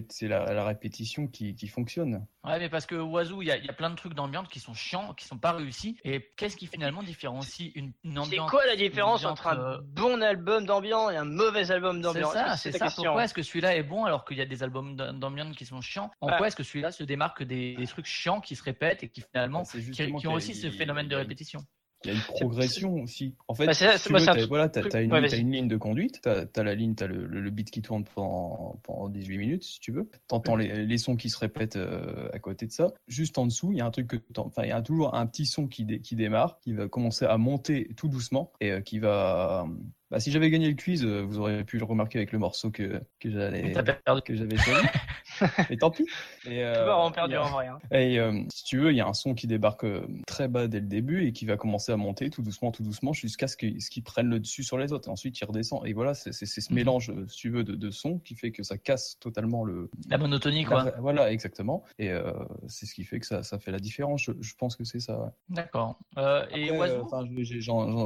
C'est la, la, répétition qui, qui fonctionne. Ouais, mais parce que Oiseau, il y a, y a, plein de trucs d'ambiance qui sont chiants, qui sont pas réussis. Et qu'est-ce qui finalement différencie une, une ambiance C'est quoi la différence entre un euh, bon album d'ambiance et un mauvais album d'ambiance? C'est ça, c'est ça. Pourquoi est-ce que celui-là est bon alors qu'il y a des albums d'ambiance qui sont chiants En quoi est-ce que celui-là se démarque des, des, trucs chiants qui se répètent et qui finalement qui, qui, ont aussi ce phénomène de répétition il y a une progression aussi. En fait, bah, tu as, voilà, as, une, as une ligne de conduite, tu as, la ligne, tu as le, le, beat qui tourne pendant, pendant 18 minutes, si tu veux. Tu entends les, les, sons qui se répètent euh, à côté de ça. Juste en dessous, il y a un truc que enfin, il y a toujours un petit son qui, qui démarre, qui va commencer à monter tout doucement et euh, qui va bah, si j'avais gagné le quiz, euh, vous auriez pu le remarquer avec le morceau que, que j'avais que j'avais choisi. [LAUGHS] Mais tant pis. Et, euh, on perdu en vrai. Hein. Et euh, si tu veux, il y a un son qui débarque euh, très bas dès le début et qui va commencer à monter tout doucement, tout doucement, jusqu'à ce qu'il qu prenne le dessus sur les autres. Et ensuite, il redescend. Et voilà, c'est ce mhm. mélange, si tu veux, de, de sons qui fait que ça casse totalement le la monotonie, quoi. voilà, exactement. Et euh, c'est ce qui fait que ça, ça fait la différence. Je, je pense que c'est ça. Ouais. D'accord. et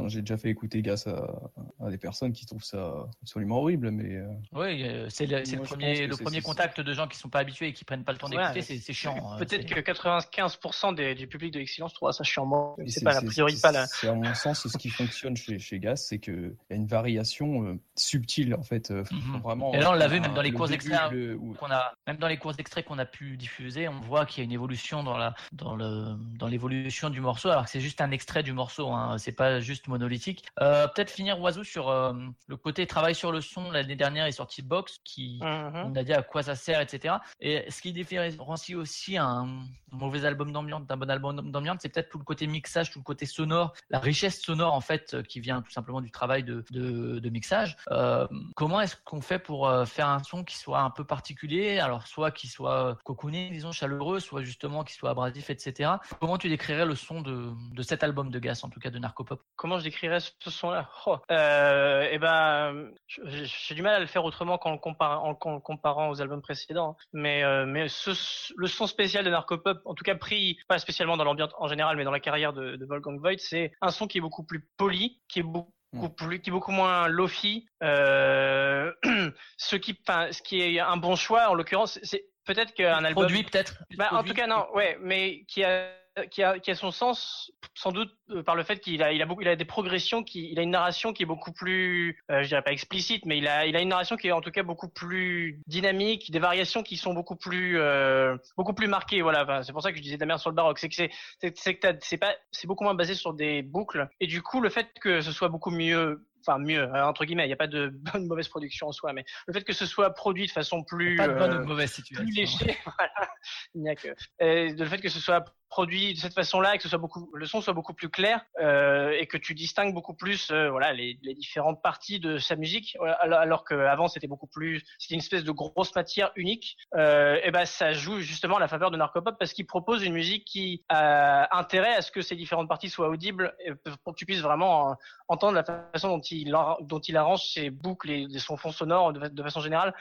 J'ai déjà fait écouter Gas à, à personnes qui trouvent ça absolument horrible. Mais euh, oui, euh, c'est le, le, premier, le premier contact de gens qui sont pas habitués et qui prennent pas le temps d'écouter, c'est chiant. Hein, peut-être que 95% des, du public de l'excellence trouvent ça chiant. C'est pas la priori pas la. C'est à mon sens ce qui fonctionne chez, chez Gas, c'est qu'il y a une variation euh, subtile en fait. Mhm. Vraiment. Et là, on l'a vu même dans les cours extraits qu'on a, même dans les cours d'extraits qu'on a pu diffuser, on voit qu'il y a une évolution dans la, dans le, dans l'évolution du morceau, alors que c'est juste un extrait du morceau, hein, c'est pas juste monolithique. Peut-être finir oiseau sur euh, le côté travail sur le son, l'année dernière est sorti Box, qui mhm. on a dit à quoi ça sert, etc. Et ce qui différencie aussi un mauvais album d'ambiance d'un bon album d'ambiance, c'est peut-être tout le côté mixage, tout le côté sonore, la richesse sonore en fait euh, qui vient tout simplement du travail de, de, mixage. Euh, comment est-ce qu'on fait pour faire un son qui soit un peu particulier, alors soit qui soit cocooné, disons chaleureux, soit justement qui soit abrasif, etc. Comment tu décrirais le son de, de cet album de Gas, en tout cas de Narcopop? Comment je décrirais ce son-là? Oh. euh, Eh ben, j'ai du mal à le faire autrement qu'en le, comparant aux albums précédents. Hein. Mais, euh, mais ce, le son spécial de Narcopop, en tout cas pris, pas spécialement dans l'ambiance en général, mais dans la carrière de, de Wolfgang Voigt, c'est un son qui est beaucoup plus poli, qui est beaucoup mm. plus, qui est beaucoup moins lofi. Euh, [CLEARS THROAT] ce qui, ce qui est un bon choix en l'occurrence, c'est peut-être qu'un album. Produit peut-être. Bah, en tout cas non, ouais, mais qui a qui a, qui a son sens sans doute euh, par le fait qu'il a, il a beaucoup, il a des progressions, qui, il a une narration qui est beaucoup plus, euh, je dirais pas explicite, mais il a, il a une narration qui est en tout cas beaucoup plus dynamique, des variations qui sont beaucoup plus, euh, beaucoup plus marquées. Voilà, enfin, c'est pour ça que je disais ta mère sur le baroque, c'est que c'est, c'est que c'est pas, c'est beaucoup moins basé sur des boucles. Et du coup, le fait que ce soit beaucoup mieux enfin mieux hein, entre guillemets il n'y a pas de [LAUGHS] bonne mauvaise production en soi mais le fait que ce soit produit de façon plus pas de bonne ou mauvaise situation. plus [LAUGHS] voilà il n'y a que et le fait que ce soit produit de cette façon-là et que ce soit beaucoup, le son soit beaucoup plus clair euh, et que tu distingues beaucoup plus euh, voilà les, différentes parties de sa musique alors qu'avant c'était beaucoup plus c'était une espèce de grosse matière unique euh, et ben ça joue justement à la faveur de Narcopop parce qu'il propose une musique qui a intérêt à ce que ces différentes parties soient audibles pour que tu puisses vraiment euh, entendre la façon dont il dont il arrange ses boucles et son fond sonore de façon générale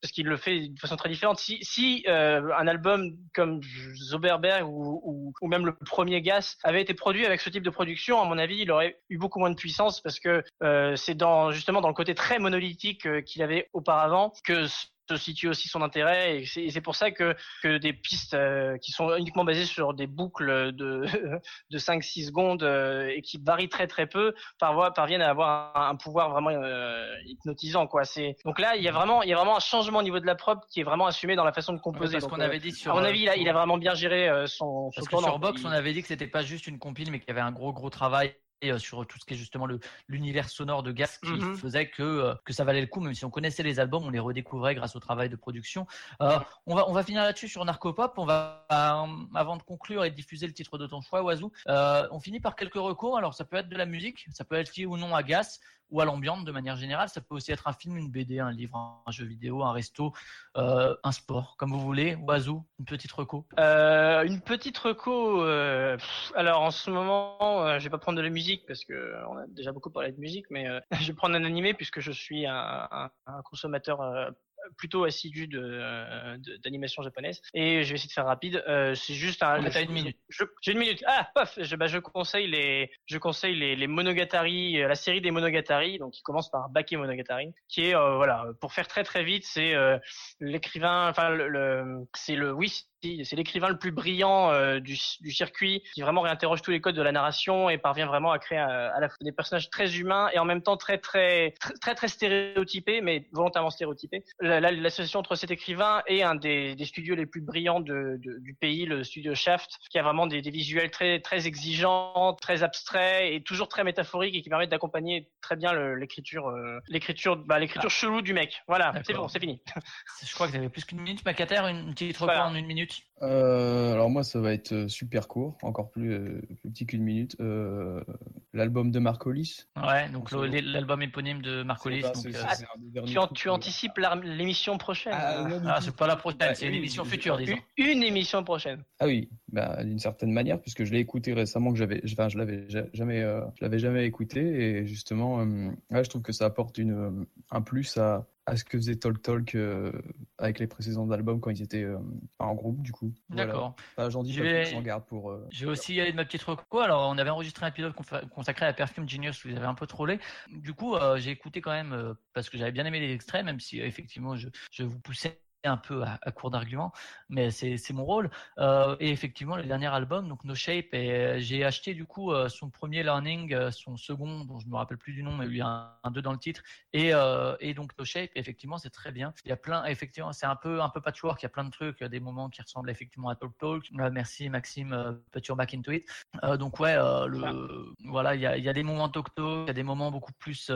parce qu'il le fait de façon très différente. Si, si euh, un album comme Zoberberg ou, ou, ou, même le premier Gas avait été produit avec ce type de production, à mon avis, il aurait eu beaucoup moins de puissance parce que euh, c'est dans justement dans le côté très monolithique euh, qu'il avait auparavant que se situe aussi son intérêt et c'est pour ça que, que des pistes euh, qui sont uniquement basées sur des boucles de, [LAUGHS] de 5-6 secondes euh, et qui varient très très peu parvoient, parviennent à avoir un, un pouvoir vraiment euh, hypnotisant quoi. C'est donc là il y a vraiment il y a vraiment un changement au niveau de la prop qui est vraiment assumé dans la façon de composer. parce qu'on avait dit sur à mon avis il a, il a vraiment bien géré son, parce son que sur Box on avait dit que c'était pas juste une compile mais qu'il y avait un gros gros travail sur tout ce qui est justement le l'univers sonore de Gas qui Mhm. mm -hmm. faisait que euh, que ça valait le coup même si on connaissait les albums on les redécouvrait grâce au travail de production euh, on va on va finir là-dessus sur Narcopop on va euh, avant de conclure et de diffuser le titre de ton choix Oazou euh, on finit par quelques recours alors ça peut être de la musique ça peut être lié ou non à Gas ou à l'ambiance de manière générale. Ça peut aussi être un film, une BD, un livre, un jeu vidéo, un resto, euh, un sport, comme vous voulez. Oiseau, une petite reco. Euh, une petite reco. Euh, alors en ce moment, je vais pas prendre de la musique parce que on a déjà beaucoup parlé de musique, mais [LAUGHS] je vais prendre un animé puisque je suis un, consommateur plutôt assidu de d'animation japonaise. Et je vais essayer de faire rapide. Euh, c'est juste un ouais, une minute. j'ai une minute. Ah paf je, bah, je conseille les je conseille les, les monogatari la série des monogatari. Donc qui commence par Bake Monogatari qui est euh, voilà pour faire très très vite c'est euh, l'écrivain enfin le, le c'est le oui c'est l'écrivain le plus brillant euh, du, du, circuit qui vraiment réinterroge tous les codes de la narration et parvient vraiment à créer à, à la fois des personnages très humains et en même temps très très très très, très stéréotypés mais volontairement stéréotypés l'association entre cet écrivain et un des, des studios les plus brillants de, de, du pays le studio Shaft qui a vraiment des, des, visuels très très exigeants très abstraits et toujours très métaphoriques et qui permettent d'accompagner très bien l'écriture euh, l'écriture bah, l'écriture ah. chelou du mec voilà c'est bon c'est fini [LAUGHS] je crois que vous avez plus qu'une minute Macater une petite repas voilà. en une minute euh, alors moi ça va être super court, encore plus, euh, plus petit qu'une minute. Euh, l'album de Marcolis. Ouais, donc l'album éponyme de Marcolis. Ah, tu, an tu anticipes l'émission prochaine. Ah, ah c'est pas la prochaine, c'est une émission future, disons. Une, une émission prochaine. Ah oui, bah, d'une certaine manière, puisque je l'ai écouté récemment, que j'avais, enfin, je l'avais jamais, je l'avais jamais écouté, et justement, ouais, je trouve que ça apporte une, un plus à, à ce que faisait Talk Talk euh, avec les précédents albums quand ils étaient euh, en groupe du coup. D'accord. Voilà. J'en dis je pas vais... plus garde pour. Euh... Je vais aussi aller de ma petite reco. Alors on avait enregistré un épisode consacré à Perfume Genius vous avez un peu trollé. Du coup euh, j'ai écouté quand même parce que j'avais bien aimé les extraits même si effectivement je, je vous poussais un peu à, à court d'arguments, mais c'est mon rôle. Euh, et effectivement, le dernier album, donc No Shape, et j'ai acheté du coup euh, son premier Learning, euh, son second, dont je me rappelle plus du nom, mais il y a un 2 dans le titre, et, euh, et donc No Shape, effectivement, c'est très bien. Il y a plein, effectivement, c'est un peu un peu patchwork, il y a plein de trucs, il y a des moments qui ressemblent effectivement à Talk Talk. merci Maxime, put your back into it. donc ouais, le, voilà, il y a, il y a des moments Talk Talk, il y a des moments beaucoup plus,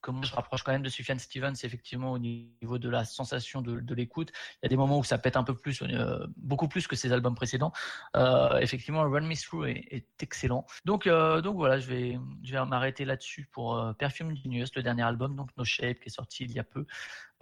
comme je rapproche quand même de Sufjan Stevens, effectivement, au niveau de la sensation de, de l'écoute il y a des moments où ça pète un peu plus, euh, beaucoup plus que ses albums précédents. Euh, effectivement, Run Me Through est, excellent. Donc, euh, voilà, je vais, m'arrêter là-dessus pour Perfume Genius, le dernier album, donc No Shape, qui est sorti il y a peu.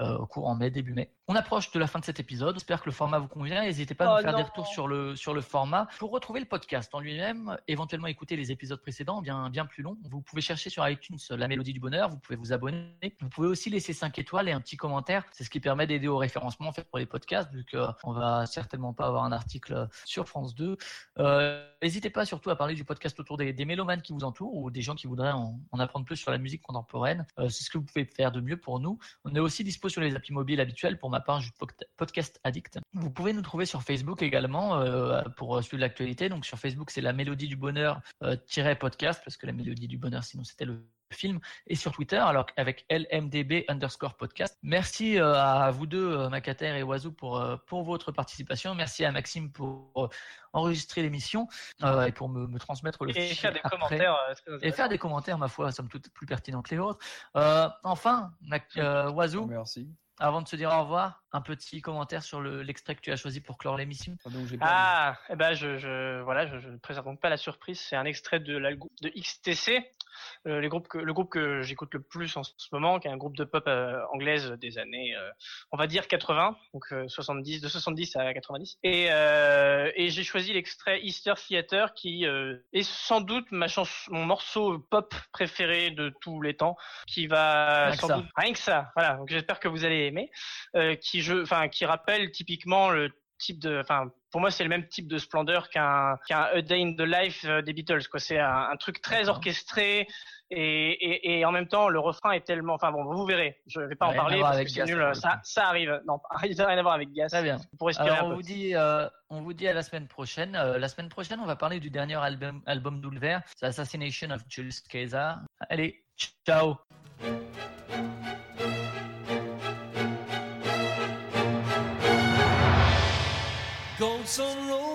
Euh, au cours en mai, début mai. On approche de la fin de cet épisode. J'espère que le format vous convient. N'hésitez pas à oh nous faire non. des retours sur le, sur le format. Pour retrouver le podcast en lui-même, éventuellement écouter les épisodes précédents, bien, bien plus longs, vous pouvez chercher sur iTunes La Mélodie du Bonheur. Vous pouvez vous abonner. Vous pouvez aussi laisser 5 étoiles et un petit commentaire. C'est ce qui permet d'aider au référencement en fait, pour les podcasts, vu qu'on va certainement pas avoir un article sur France 2. Euh, N'hésitez pas surtout à parler du podcast autour des, des mélomanes qui vous entourent ou des gens qui voudraient en, en apprendre plus sur la musique contemporaine. Euh, C'est ce que vous pouvez faire de mieux pour nous. On est aussi sur les applis mobiles habituel pour ma part juste podcast addict. Vous pouvez nous trouver sur Facebook également euh, pour suivre l'actualité. Donc sur Facebook c'est la mélodie du bonheur euh, podcast parce que la mélodie du bonheur sinon c'était le film et sur Twitter alors avec LMDB underscore podcast. Merci euh, à vous deux, euh, Macater et Oiseau, pour, euh, pour votre participation. Merci à Maxime pour euh, enregistrer l'émission et pour me, me, transmettre le et faire des après. commentaires et faire des commentaires, ma foi, somme toute plus pertinents que les autres. enfin, Oiseau. Merci. Avant de se dire au revoir, un petit commentaire sur l'extrait le, que tu as choisi pour clore l'émission. Ah, eh ben je, je voilà, je, je ne présente donc pas la surprise. C'est un extrait de l'algo de XTC euh, les groupes que, le groupe que j'écoute le plus en ce moment, qui est un groupe de pop euh, anglaise des années, euh, on va dire 80, donc 70, de 70 à 90. Et, et j'ai choisi l'extrait Easter Theater, qui est sans doute ma chance, mon morceau pop préféré de tous les temps, qui va Rien que sans ça. doute rien que ça. Voilà, donc j'espère que vous allez aimer, qui je, enfin qui rappelle typiquement le type de, enfin pour moi c'est le même type de splendeur qu'un qu'un A Day in the Life euh, des Beatles quoi. C'est un, un truc très orchestré et, et, et en même temps le refrain est tellement, enfin bon vous verrez. Je vais pas en parler parce que c'est nul. Ça ça arrive. Non, [LAUGHS] il n'a rien à voir avec Gas. Très bien. Pour respirer Alors un on peu. vous dit, euh, on vous dit à la semaine prochaine. Euh, la semaine prochaine, on va parler du dernier album, album d'Ulver, The Assassination of Julius Caesar. Allez, ciao. Goes on road.